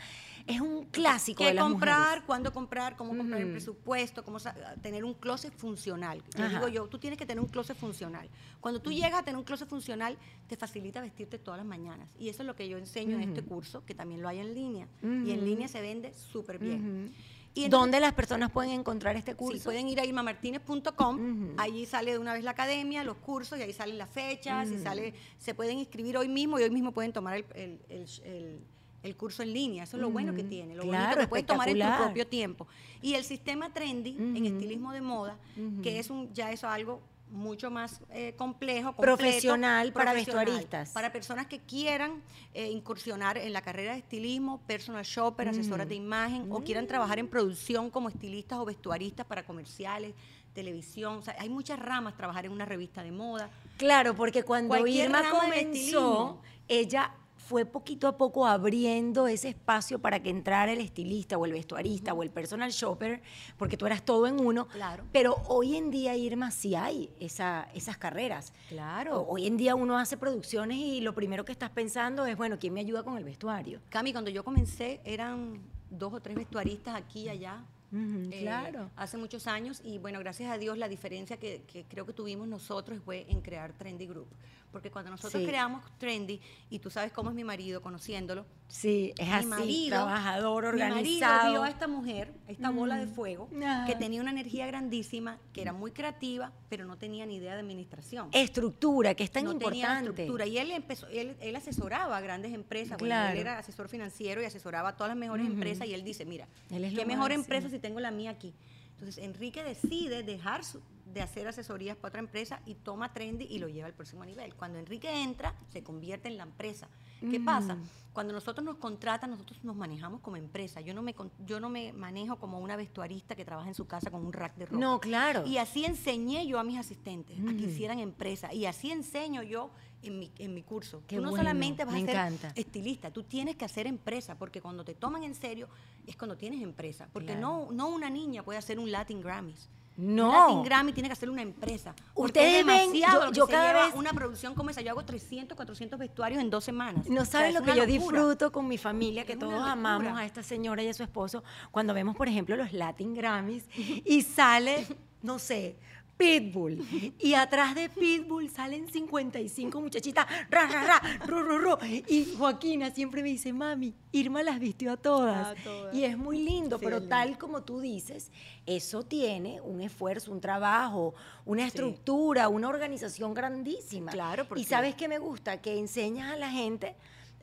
es un clásico de qué las comprar, mujeres. cuándo comprar, cómo comprar el presupuesto, cómo tener un closet funcional. Yo digo yo, tú tienes que tener un closet funcional. Cuando tú llegas a tener un closet funcional, te facilita vestirte todas las mañanas. Y eso es lo que yo enseño en este curso, que también lo hay en línea. Y en línea se vende súper bien. Y entonces- ¿Dónde las personas pueden encontrar este curso? Sí, pueden ir a irmamartinez.com, allí sale de una vez la academia, los cursos, y ahí salen las fechas, y sale, se pueden inscribir hoy mismo, y hoy mismo pueden tomar el, el- el- el- curso en línea. Eso es lo bueno que tiene, lo Claro, bonito que puedes tomar en tu propio tiempo. Y el sistema trendy en estilismo de moda, que es un, ya eso algo mucho más eh, complejo, completo, Profesional para vestuaristas. Para personas que quieran eh, incursionar en la carrera de estilismo, personal shopper, asesoras de imagen, o quieran trabajar en producción como estilistas o vestuaristas para comerciales, televisión. O sea, hay muchas ramas, trabajar en una revista de moda. Claro, porque cuando Cualquier Irma comenzó, ella fue poquito a poco abriendo ese espacio para que entrara el estilista o el vestuarista o el personal shopper, porque tú eras todo en uno. Claro. Pero hoy en día, Irma, sí hay esa, esas carreras. Claro. Hoy en día uno hace producciones y lo primero que estás pensando es, bueno, ¿quién me ayuda con el vestuario? Cami, cuando yo comencé eran dos o tres vestuaristas aquí y allá. Eh, claro. Hace muchos años y bueno, gracias a Dios la diferencia que, que creo que tuvimos nosotros fue en crear Trendy Group. Porque cuando nosotros Sí. creamos Trendy, y tú sabes cómo es mi marido conociéndolo, Sí, es mi así, marido, trabajador, Mi marido organizado. vio a esta mujer, esta bola de fuego, Ah. que tenía una energía grandísima, que era muy creativa, pero no tenía ni idea de administración. Estructura, que es tan no tenía importante. estructura. Y él empezó, él, él asesoraba a grandes empresas. Bueno, Claro. él era asesor financiero y asesoraba a todas las mejores empresas. Y él dice, mira, Él qué mejor empresa si tengo la mía aquí. Entonces Enrique decide dejar su- de hacer asesorías para otra empresa y toma Trendy y lo lleva al próximo nivel. Cuando Enrique entra, se convierte en la empresa. ¿Qué pasa? Cuando nosotros nos contratan, nosotros nos manejamos como empresa. Yo no me con- yo no me manejo como una vestuarista que trabaja en su casa con un rack de ropa. No, claro. Y así enseñé yo a mis asistentes a que hicieran empresa. Y así enseño yo en mi, en mi curso. Qué tú no bueno, solamente vas a ser encanta. estilista, tú tienes que hacer empresa, porque cuando te toman en serio es cuando tienes empresa. Porque Claro. no, no una niña puede hacer un Latin Grammys. No. Latin Grammy tiene que hacer una empresa. Ustedes es ven, yo- cada vez- una producción como esa. Yo hago 300, 400 vestuarios en dos semanas. No O sea, saben lo que yo locura. disfruto con mi familia, que Es todos amamos a esta señora y a su esposo, cuando vemos, por ejemplo, los Latin Grammys y sale, no sé, Pitbull. Y atrás de Pitbull salen 55 muchachitas, ra, ra, ra, ru, ru, ru. Y Joaquina siempre me dice, mami, Irma las vistió a todas. A todas. Y es muy lindo, Sí, pero lindo. tal como tú dices, eso tiene un esfuerzo, un trabajo, una estructura, una organización grandísima. Claro, Y porque- sabes que me gusta que enseñas a la gente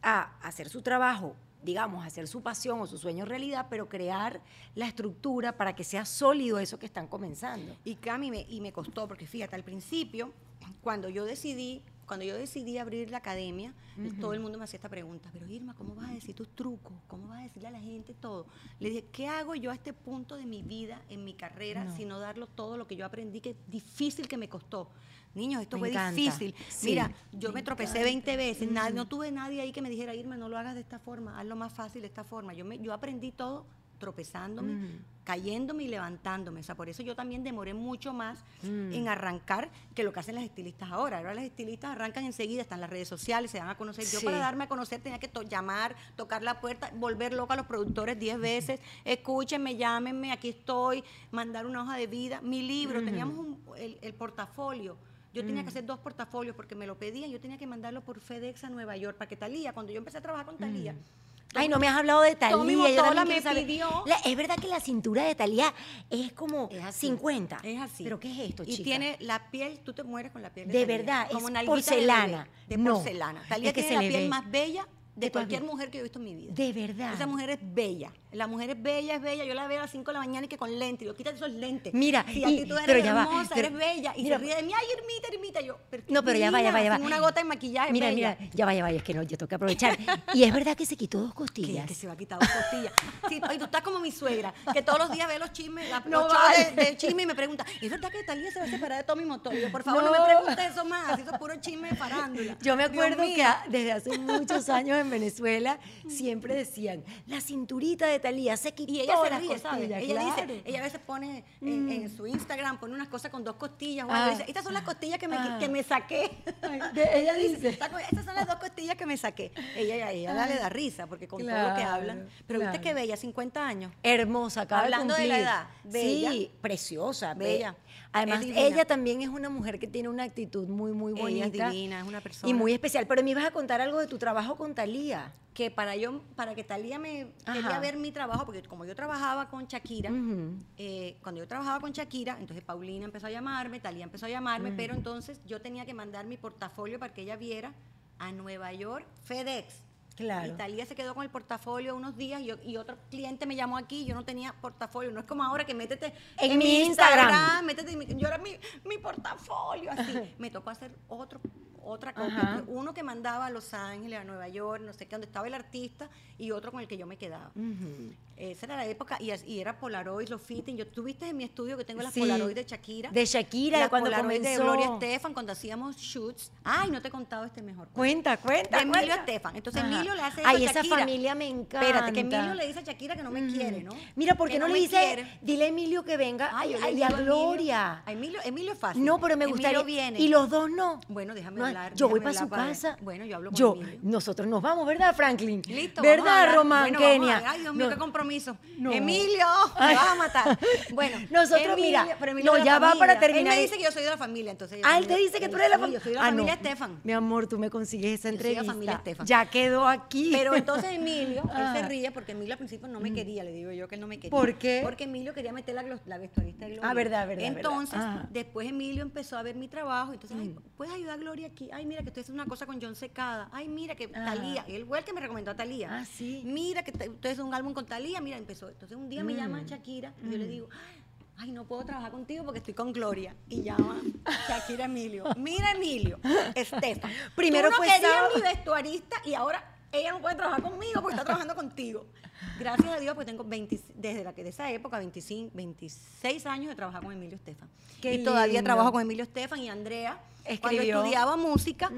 a hacer su trabajo, digamos, hacer su pasión o su sueño realidad, pero crear la estructura para que sea sólido eso que están comenzando. Y Cami, me, y me costó, porque fíjate, al principio, cuando yo decidí, cuando yo decidí abrir la academia, todo el mundo me hacía esta pregunta, pero Irma, ¿cómo vas a decir tus trucos? ¿Cómo vas a decirle a la gente todo? Le dije, ¿qué hago yo a este punto de mi vida, en mi carrera, No. sino darlo todo lo que yo aprendí, que difícil que me costó? Niños, esto Me fue encanta. difícil. Sí, Mira, yo me me, tropecé encanta. 20 veces, no tuve nadie ahí que me dijera, Irma, no lo hagas de esta forma, hazlo más fácil de esta forma. Yo, me, yo aprendí todo tropezándome, Mm. cayéndome y levantándome. O sea, por eso yo también demoré mucho más Mm. en arrancar que lo que hacen las estilistas ahora. Ahora las estilistas arrancan enseguida, están las redes sociales, se dan a conocer. Yo para darme a conocer tenía que to- llamar, tocar la puerta, volver loca a los productores 10 veces. Escúchenme, llámenme, aquí estoy, mandar una hoja de vida. Mi libro, teníamos un- el, el portafolio. Yo tenía Mm. que hacer dos portafolios porque me lo pedían. Yo tenía que mandarlo por FedEx a Nueva York para que Talía, cuando yo empecé a trabajar con Talía, Ay, no me has hablado de Talía. Tommy Motola me pidió- La- es verdad que la cintura de Talía es como Es así. 50. Es así. ¿Pero qué es esto, Y chica? tiene la piel, tú te mueres con la piel de De Thalía. verdad, como es nalguita de porcelana. bebé, De, No, porcelana. Talía es que tiene se la le piel ve. más bella de cualquier mujer que yo he visto en mi vida. De verdad. Esa mujer es bella. La mujer es bella, es bella. Yo la veo a las 5 de la mañana y que con lentes. Yo, quítate esos lentes. Mira, si y- tú eres pero ya va, hermosa, pero- eres bella. Y mira, se ríe de mí, ay, Hermita, Hermita. Yo, pero qué No, pero ya va, ya va, ya va. Una gota de maquillaje, Mira, bella. mira, ya va, ya va, es que no, yo tengo que aprovechar. y es verdad que se quitó dos costillas. que se va a quitar dos costillas. Sí, y tú estás como mi suegra, que todos los días ve los chismes, la, No los shows vale. de, de chisme y me pregunta, ¿es verdad que Talía se va a separar de Tommy Motola? Y yo, por favor, no, No. me preguntes eso más, eso es puro chisme de farándula. Yo me acuerdo que desde hace muchos años en Venezuela siempre decían, la cinturita de Talía se quitó Y ella se las ríe, ¿sabes? costillas", Ella claro. dice, ella a veces pone en, en su Instagram, pone unas cosas con dos costillas, o Ah. dice, estas son las costillas que me, Ah. que me saqué. De- ella dice. Estas son las dos costillas que me saqué. Ella, ella, ella le da risa, porque con todo lo que hablan. Pero claro. viste que bella, 50 años. Hermosa, acaba Hablando de la edad, bella. Sí, preciosa, Bella. bella. Además, ella también es una mujer que tiene una actitud muy, muy Ella bonita. es divina, es una persona. Y muy especial. Pero me ibas a contar algo de tu trabajo con Talía. que para yo para que Talía me Ajá. quería ver mi trabajo porque como yo trabajaba con Shakira eh, cuando yo trabajaba con Shakira entonces Paulina empezó a llamarme Talía empezó a llamarme pero entonces yo tenía que mandar mi portafolio para que ella viera a Nueva York FedEx Claro. Y Talía se quedó con el portafolio unos días y, yo- y otro cliente me llamó aquí, yo no tenía portafolio. No es como ahora que métete En mi Instagram. métete en mi- yo era mi, mi portafolio, así. me tocó hacer otro otra Ajá. uno que mandaba a Los Ángeles, a Nueva York, no sé qué, donde estaba el artista, y otro con el que yo me quedaba. Esa era la época, y, y era Polaroid, los fitting. Yo tuviste en mi estudio que tengo las Sí. Polaroid de Shakira. De Shakira, las cuando Polaroid de comenzó. Gloria Estefan, cuando hacíamos shoots. Ay, no te he contado este mejor. Cuenta, cuenta. De Emilio cuenta. Estefan. Entonces Ajá. Emilio le hace eso Ay, a esa Shakira. familia me encanta. Espérate, que Emilio le dice a Shakira que no me quiere, ¿no? Mira, ¿por qué Que no, le me dice, quiere. dile a Emilio que venga Ay, ay, yo le digo a Gloria? a Emilio, Emilio es fácil. No, pero me Emilio gustaría. viene. Y los dos no. Bueno, déjame No, hablar. Yo voy para su casa. Bueno, yo hablo con Yo, Emilio. nosotros nos vamos, ¿verdad, Franklin? Listo, a ¿Verdad. Román, a Kenia? Ay, Dios mío, No. qué compromiso. No. Emilio, me vas a matar. Bueno, Nosotros, mira, pero no, ya va para terminar. Él me dice que yo soy de la familia, entonces. Ah, él te dice que tú eres de la familia. Yo soy de la Ah, familia no. Estefan. Mi amor, tú me consigues esa Yo soy de la entrevista. familia Estefan. Ya quedó aquí. Pero entonces Emilio, él Ah. se ríe porque Emilio al principio no me quería, le digo yo que él no me quería. ¿Por qué? Porque Emilio quería meter la, la vestuarista de Gloria. Ah, verdad, verdad, Entonces, verdad. Ah. después Emilio empezó a ver mi trabajo, entonces, ay, ¿puedes ayudar a Gloria aquí? Ay, mira que estoy haciendo una cosa con John Secada. Ay, mira que Ah. Talía, él fue el que me recomendó a Talía. Ah, sí. Mira que te- ustedes un álbum con Talía, mira, empezó. Entonces un día me Mm. llama Shakira y yo le digo, ay, no puedo trabajar contigo porque estoy con Gloria. Y llama Shakira Emilio. Mira, Emilio, Estefan. Primero tú no querías mi vestuarista y ahora ella no puede trabajar conmigo porque está trabajando contigo. Gracias a Dios, pues tengo 20 desde la que de esa época, 25, 26 años de trabajar con Emilio Estefan. Qué y todavía trabajo con Emilio Estefan y Andrea. Escribió. Cuando estudiaba música.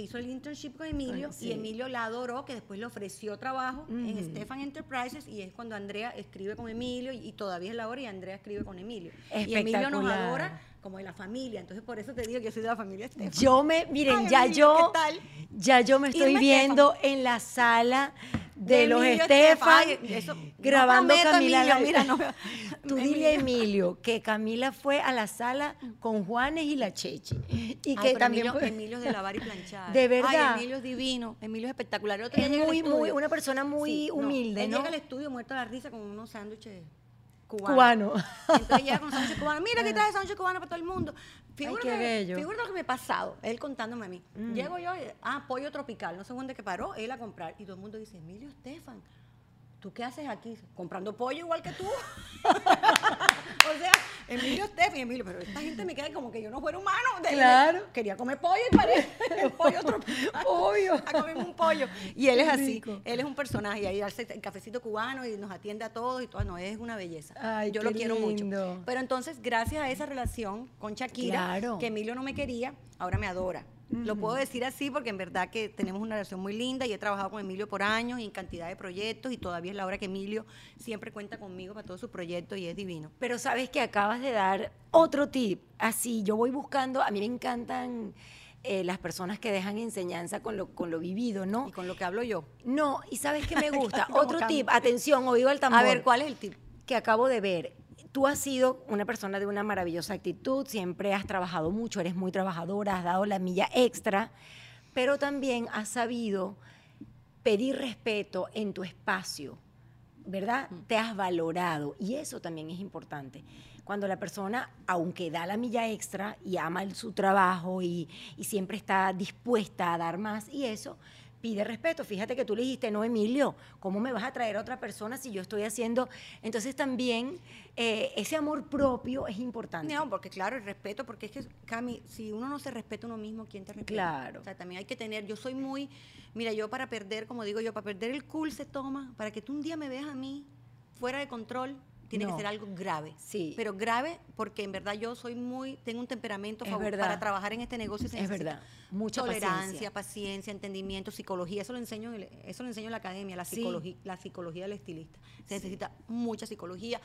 Hizo el internship con Emilio sí. y Emilio la adoró, que después le ofreció trabajo en. Stefan Enterprises y es cuando Andrea escribe con Emilio y, y todavía es la hora y Andrea escribe con Emilio. Y Emilio nos adora como de la familia, entonces por eso te digo que yo soy de la familia Estefan. Yo me, miren, Ay, ya Emilio, yo, ya yo me estoy Irma viendo en la sala de, De los Estefan, no grabando Camila. Emilio, mira, no- Tú dile a Emilio que Camila fue a la sala con Juanes y la Chechi y Ay, que también Emilio, fue- Emilio de lavar y planchar. De verdad. Ay, Emilio es divino, Emilio es espectacular. El otro día es llega al muy, muy, una persona muy Sí, humilde, Él ¿no? llega al estudio muerto de la risa con unos sándwiches cubanos. Cubano. Entonces llega con sándwiches cubanos. Mira que trae sándwiches cubanos para todo el mundo. Figúrate, qué bello. figúrate lo que me ha pasado. Él contándome a mí. Mm. Llego yo, ah, pollo tropical. No sé dónde que paró, él a comprar. Y todo el mundo dice, Emilio Estefan, ¿tú qué haces aquí? Comprando pollo igual que tú. o sea, Emilio Estefan y Emilio, pero esta gente me queda como que yo no fuera humano. De- Claro. Quería comer pollo y paré el pollo tropical. Obvio. A comerme un pollo. Y él es así. rico. Él es un personaje. Y ahí hace el cafecito cubano y nos atiende a todos y todo. No, es una belleza. Ay, Yo qué lo quiero lindo. mucho. Pero entonces, gracias a esa relación con Shakira, Claro. que Emilio no me quería, ahora me adora. Lo puedo decir así porque en verdad que tenemos una relación muy linda y he trabajado con Emilio por años y en cantidad de proyectos y todavía es la hora que Emilio siempre cuenta conmigo para todos sus proyectos y es divino. Pero sabes que acabas de dar otro tip. Así, yo voy buscando, a mí me encantan eh, las personas que dejan enseñanza con lo, con lo vivido, ¿no? Y con lo que hablo yo. No, y sabes qué me gusta. Otro tip, atención, oído al tambor. A ver, ¿cuál es el tip? que acabo de ver. Tú has sido una persona de una maravillosa actitud, siempre has trabajado mucho, eres muy trabajadora, has dado la milla extra, pero también has sabido pedir respeto en tu espacio, ¿verdad? Te has valorado y eso también es importante. Cuando la persona, aunque da la milla extra y ama su trabajo y, y siempre está dispuesta a dar más y eso, pide respeto. Fíjate que tú le dijiste, no, Emilio, ¿cómo me vas a traer a otra persona si yo estoy haciendo? Entonces también eh, ese amor propio es importante. No, porque claro, el respeto, porque es que, Cami, si uno no se respeta uno mismo, ¿quién te respeta? Claro. O sea, también hay que tener, yo soy muy, mira, yo para perder, como digo yo, para perder el cool se toma, para que tú un día me veas a mí fuera de control, tiene No. que ser algo grave. Sí. Pero grave porque en verdad yo soy muy, tengo un temperamento favor- para trabajar en este negocio. se Es verdad. Mucha tolerancia, paciencia. paciencia, entendimiento, psicología. Eso lo enseño, en el- eso lo enseño en la academia, la Sí. psicología, la psicología del estilista. Se necesita mucha psicología,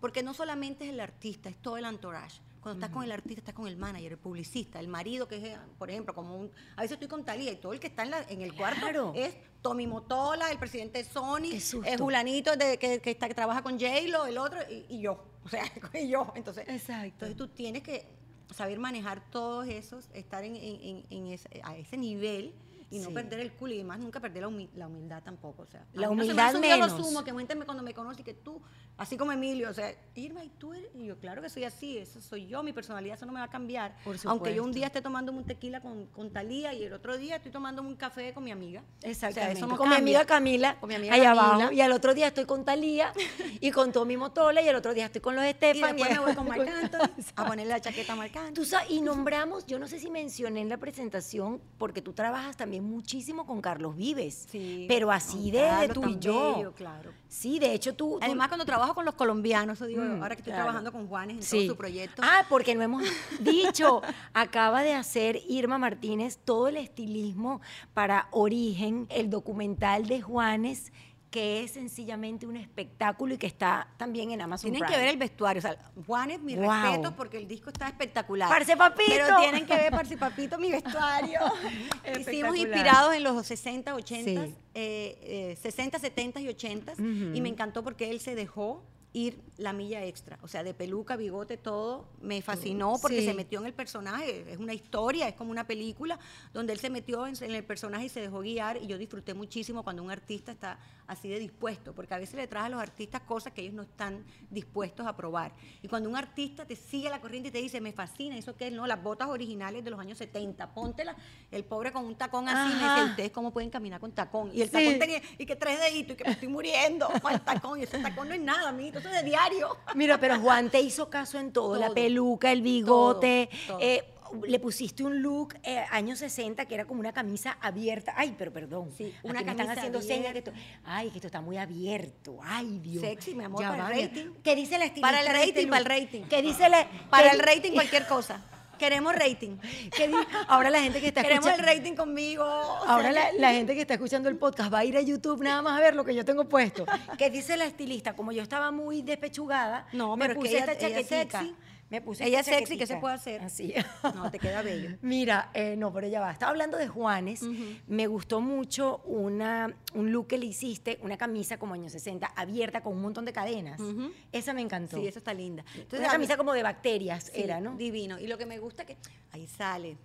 porque no solamente es el artista, es todo el entourage. Cuando estás con el artista, estás con el manager, el publicista, el marido, que es, eh, por ejemplo, como un. A veces estoy con Talía y todo el que está en, la- en el cuarto es Tommy Motola, el presidente de Sony, es Julanito de, que, que, está, que trabaja con J-Lo, el otro, y, y yo. O sea, y yo. Entonces, Exacto. entonces tú tienes que saber manejar todos esos, estar en, en- en- en ese- a ese nivel y no Sí. perder el culo y además nunca perder la, humi- la humildad tampoco. O sea, La mí no se me humildad subido a lo menos. sumo, que gente me- cuando me conoce y que tú, así como Emilio, o sea, Irma, ¿y tú eres? Y yo, claro que soy así, eso soy yo, mi personalidad, eso no me va a cambiar. Aunque yo un día esté tomando un tequila con, con Talía y el otro día estoy tomando un café con mi amiga. Exactamente. O sea, eso no con mi amiga Camila, Con mi amiga allá Camila. abajo. Y al otro día estoy con Talía y con Tommy Motola y el otro día estoy con los Y Estefan. después me voy con Marc a ponerle la chaqueta a Marc. Tú sa- y nombramos, yo no sé si mencioné en la presentación, porque tú trabajas también muchísimo con Carlos Vives, Sí, pero así de, tú y yo. bello, claro. Sí, de hecho tú... tú- Además, cuando trabajo con los colombianos, digo, Mm, ahora que estoy claro. trabajando con Juanes en Sí. todo su proyecto. Ah, porque no hemos dicho, acaba de hacer Irma Martínez todo el estilismo para Origen, el documental de Juanes, que es sencillamente un espectáculo y que está también en Amazon Tienen que ver el vestuario. O sea, Juanes, mi Wow. respeto porque el disco está espectacular. Parce Papito. Pero tienen que ver, Parce Papito, mi vestuario. Hicimos inspirados en los 60, 80, Sí. eh, eh, 60, 70 y 80. Ujú. Y me encantó porque él se dejó ir la milla extra. O sea, de peluca, bigote, todo. Me fascinó porque Sí. se metió en el personaje. Es una historia, es como una película donde él se metió en, en el personaje y se dejó guiar. Y yo disfruté muchísimo cuando un artista está así de dispuesto. Porque a veces le traes a los artistas cosas que ellos no están dispuestos a probar. Y cuando un artista te sigue la corriente y te dice, me fascina, eso que es, no, las botas originales de los años 70, póntela. El pobre con un tacón así, me dice, ¿ustedes cómo pueden caminar con tacón? Y el Sí. tacón tenía, y que tres deditos, y que me estoy muriendo con el tacón. Y ese tacón no es nada, amiguito, eso de diario. Mira, pero Juan te hizo caso en todo, la peluca, el bigote, todo. eh, le pusiste un look eh, años 60 que era como una camisa abierta. Ay, pero perdón. Sí, una me están camisa haciendo señas que esto, ay, que esto está muy abierto. Ay, Dios. Sexy, mi amor, Ya para el rating. ¿Qué dice la estilista Para el este rating, para el rating. ¿Qué dice la Para el rating, cualquier cosa. Queremos rating. Ahora la gente que está Queremos el rating conmigo. Ahora la, la gente que está escuchando el podcast va a ir a YouTube nada más a ver lo que yo tengo puesto. ¿Qué dice la estilista? Como yo estaba muy despechugada, No, me pero es que puse ella- esta chaquetica. Sexy. Me puse Ella es sexy, ¿qué se puede hacer? Así. No, te queda bello. Mira, eh, no, pero ya va. Estaba hablando de Juanes. Me gustó mucho una, un look que le hiciste, una camisa como años 60, abierta con un montón de cadenas. Esa me encantó. Sí, eso está linda. Entonces, una camisa como de bacterias Sí, era, ¿no? Divino. Y lo que me gusta que ahí sale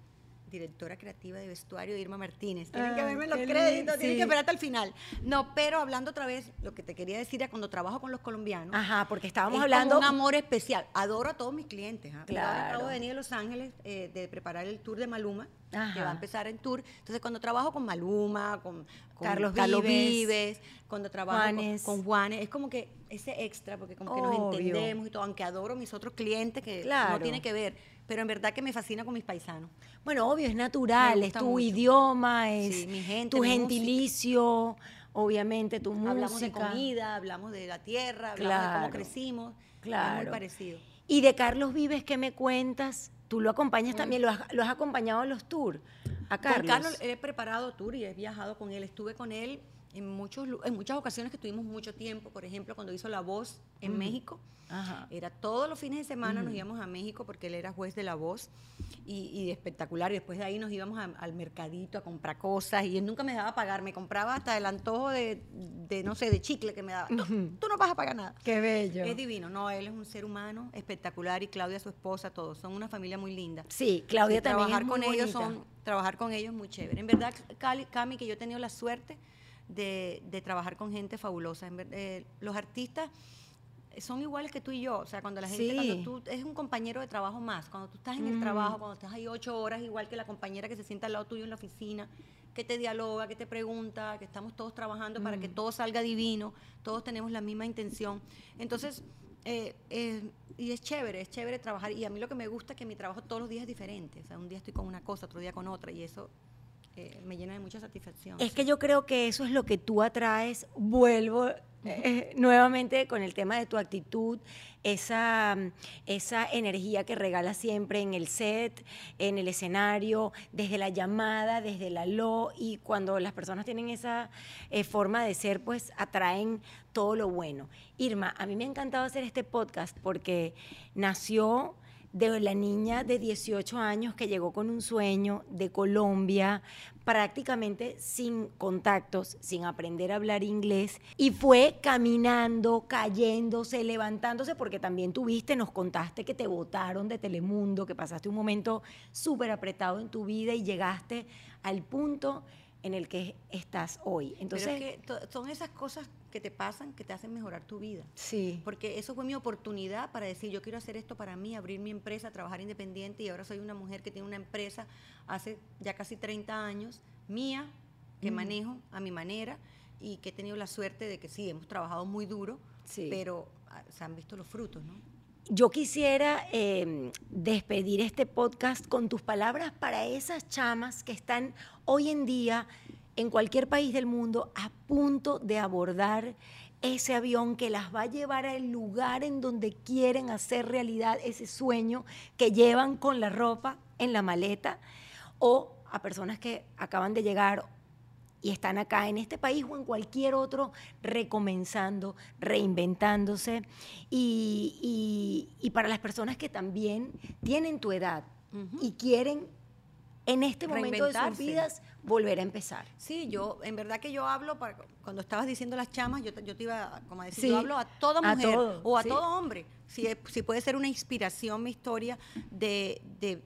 directora creativa de vestuario Irma Martínez. Tienen que verme los qué créditos, tienen que esperar hasta el final. No, pero hablando otra vez, lo que te quería decir es cuando trabajo con los colombianos. Ajá, porque estábamos es hablando. como un amor especial. Adoro a todos mis clientes. ¿ah? Yo ahora Claro. acabo de venir de Los Ángeles eh, de preparar el tour de Maluma, que va a empezar en tour. Entonces, cuando trabajo con Maluma, con, con Carlos Vives, Vives, cuando trabajo con- Juanes. Con, Juanes, es como que ese extra, porque como que nos entendemos y todo, aunque adoro a mis otros clientes que Claro. no tiene que ver, pero en verdad que me fascina con mis paisanos. Bueno, obvio, es natural, es tu mucho. idioma, es Sí, mi gente, tu mi gentilicio, obviamente tu música. Hablamos de comida, hablamos de la tierra, hablamos de Claro. cómo crecimos. Es Claro. muy parecido. Y de Carlos Vives, ¿qué me cuentas? Tú lo acompañas también, lo has, lo has acompañado en los tours. A Carlos. Con Carlos he preparado tour y he viajado con él. Estuve con él en, muchos, en muchas ocasiones que tuvimos mucho tiempo. Por ejemplo, cuando hizo La Voz en México. Ajá. Era todos los fines de semana nos íbamos a México porque él era juez de La Voz y, y espectacular. Y después de ahí nos íbamos a- al mercadito a comprar cosas y él nunca me daba pagar. Me compraba hasta el antojo de, de, no sé, de chicle que me daba. No, tú no vas a pagar nada. Qué bello. Es divino, no, él es un ser humano espectacular y Claudia, su esposa, todos, son una familia muy linda. Sí, Claudia Sí, también trabajar es con muy ellos bonita. son trabajar con ellos es muy chévere. En verdad, Cali- Cami, que yo he tenido la suerte de, de trabajar con gente fabulosa. Eh, los artistas son iguales que tú y yo. O sea, cuando la gente, Sí. cuando tú es un compañero de trabajo más, cuando tú estás en el trabajo, cuando estás ahí ocho horas, igual que la compañera que se sienta al lado tuyo en la oficina, que te dialoga, que te pregunta, que estamos todos trabajando para que todo salga divino, todos tenemos la misma intención. Entonces, eh, eh, y es chévere, es chévere trabajar. Y a mí lo que me gusta es que mi trabajo todos los días es diferente. O sea, un día estoy con una cosa, otro día con otra, y eso eh, me llena de mucha satisfacción. Es que yo creo que eso es lo que tú atraes. Vuelvo eh, nuevamente con el tema de tu actitud, esa, esa energía que regalas siempre en el set, en el escenario, desde la llamada, desde la lo, y cuando las personas tienen esa eh, forma de ser, pues atraen todo lo bueno. Irma, a mí me ha encantado hacer este podcast porque nació de la niña de 18 años que llegó con un sueño de Colombia, prácticamente sin contactos, sin aprender a hablar inglés, y fue caminando, cayéndose, levantándose, porque también tuviste, nos contaste que te votaron de Telemundo, que pasaste un momento súper apretado en tu vida y llegaste al punto en el que estás hoy. Entonces, Pero es que son esas cosas que te pasan que te hacen mejorar tu vida. sí. Porque eso fue mi oportunidad para decir, yo quiero hacer esto para mí, abrir mi empresa, trabajar independiente y ahora soy una mujer que tiene una empresa hace ya casi 30 años, mía, que Mm. manejo a mi manera y que he tenido la suerte de que sí, hemos trabajado muy duro, Sí. pero ah, se han visto los frutos, ¿no? Yo quisiera eh, despedir este podcast con tus palabras para esas chamas que están hoy en día en cualquier país del mundo a punto de abordar ese avión que las va a llevar al lugar en donde quieren hacer realidad ese sueño que llevan con la ropa en la maleta o a personas que acaban de llegar y están acá en este país o en cualquier otro recomenzando, reinventándose. Y, y- y para las personas que también tienen tu edad y quieren en este momento de sus vidas volver a empezar. Sí, yo, en verdad que yo hablo, para, cuando estabas diciendo las chamas, yo, te- yo te iba a- como a decir, Sí, yo hablo a toda a mujer todo, o a sí. todo hombre. Si, si puede ser una inspiración mi historia de, de,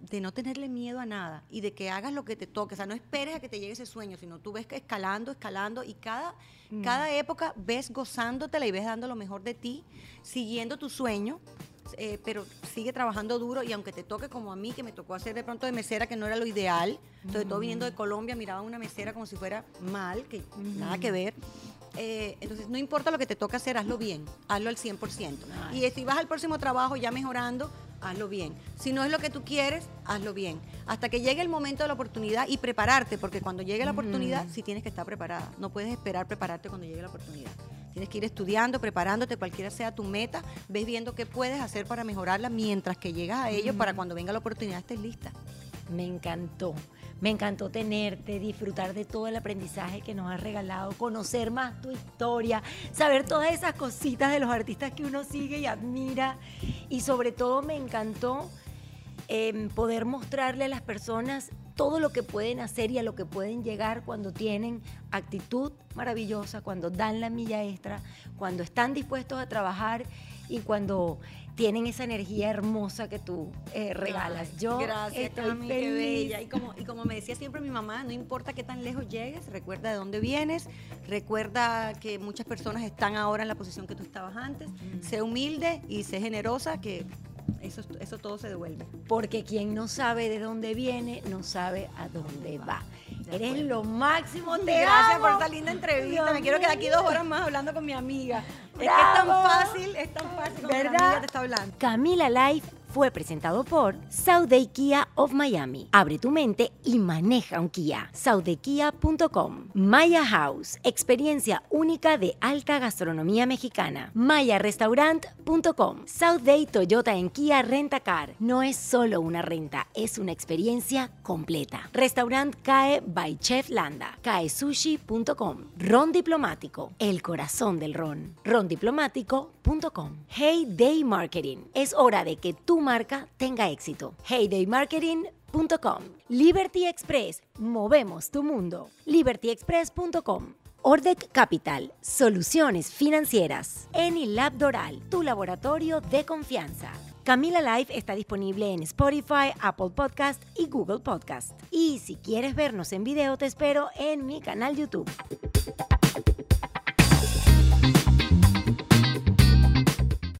de no tenerle miedo a nada y de que hagas lo que te toque. O sea, no esperes a que te llegue ese sueño, sino tú ves que escalando, escalando y cada, Mm. cada época ves gozándotela y ves dando lo mejor de ti, siguiendo tu sueño. eh, pero sigue trabajando duro y aunque te toque como a mí, que me tocó hacer de pronto de mesera, que no era lo ideal, sobre todo viniendo de Colombia, miraba una mesera como si fuera mal, que nada que ver. Eh, entonces, no importa lo que te toque hacer, hazlo bien, hazlo al 100%. Ay. Y si vas al próximo trabajo ya mejorando, hazlo bien. Si no es lo que tú quieres, hazlo bien. Hasta que llegue el momento de la oportunidad y prepararte, porque cuando llegue la oportunidad, sí tienes que estar preparada. No puedes esperar prepararte cuando llegue la oportunidad. Tienes que ir estudiando, preparándote, cualquiera sea tu meta, ves viendo qué puedes hacer para mejorarla mientras que llegas a ello, para cuando venga la oportunidad estés lista. Me encantó. Me encantó tenerte, disfrutar de todo el aprendizaje que nos has regalado, conocer más tu historia, saber todas esas cositas de los artistas que uno sigue y admira. Y sobre todo me encantó em, poder mostrarle a las personas todo lo que pueden hacer y a lo que pueden llegar cuando tienen actitud maravillosa, cuando dan la milla extra, cuando están dispuestos a trabajar y cuando tienen esa energía hermosa que tú eh, regalas. Ay, Yo gracias, estoy Cami, qué bella. Y como, y como me decía siempre mi mamá, no importa qué tan lejos llegues, recuerda de dónde vienes, recuerda que muchas personas están ahora en la posición que tú estabas antes. Mm. Sé humilde y sé generosa, que eso, eso todo se devuelve. Porque quien no sabe de dónde viene, no sabe a dónde va. Eres lo máximo, te Gracias amo. por esta linda entrevista. Dios me quiero quedar aquí dos horas más hablando con mi amiga. Es que es tan fácil, es tan fácil ¿Verdad? amiga te está hablando. Camila Life fue presentado por Sauday Kia of Miami. Abre tu mente y maneja un Kia. SaudayKia.com. Maya House, experiencia única de alta gastronomía mexicana. MayaRestaurant.com. Sauday Toyota en Kia Renta Car. No es solo una renta, es una experiencia completa. Restaurant CAE by Chef Landa. CAESushi.com. Ron Diplomático, el corazón del ron. Rondiplomático.com. Hey Day Marketing. Es hora de que marca tenga éxito. HeyDayMarketing.com Liberty Express, movemos tu mundo. LibertyExpress.com Ordec Capital, soluciones financieras. Enilab Doral, tu laboratorio de confianza. Camila Live está disponible en Spotify, Apple Podcast y Google Podcast. Y si quieres vernos en video, te espero en mi canal YouTube.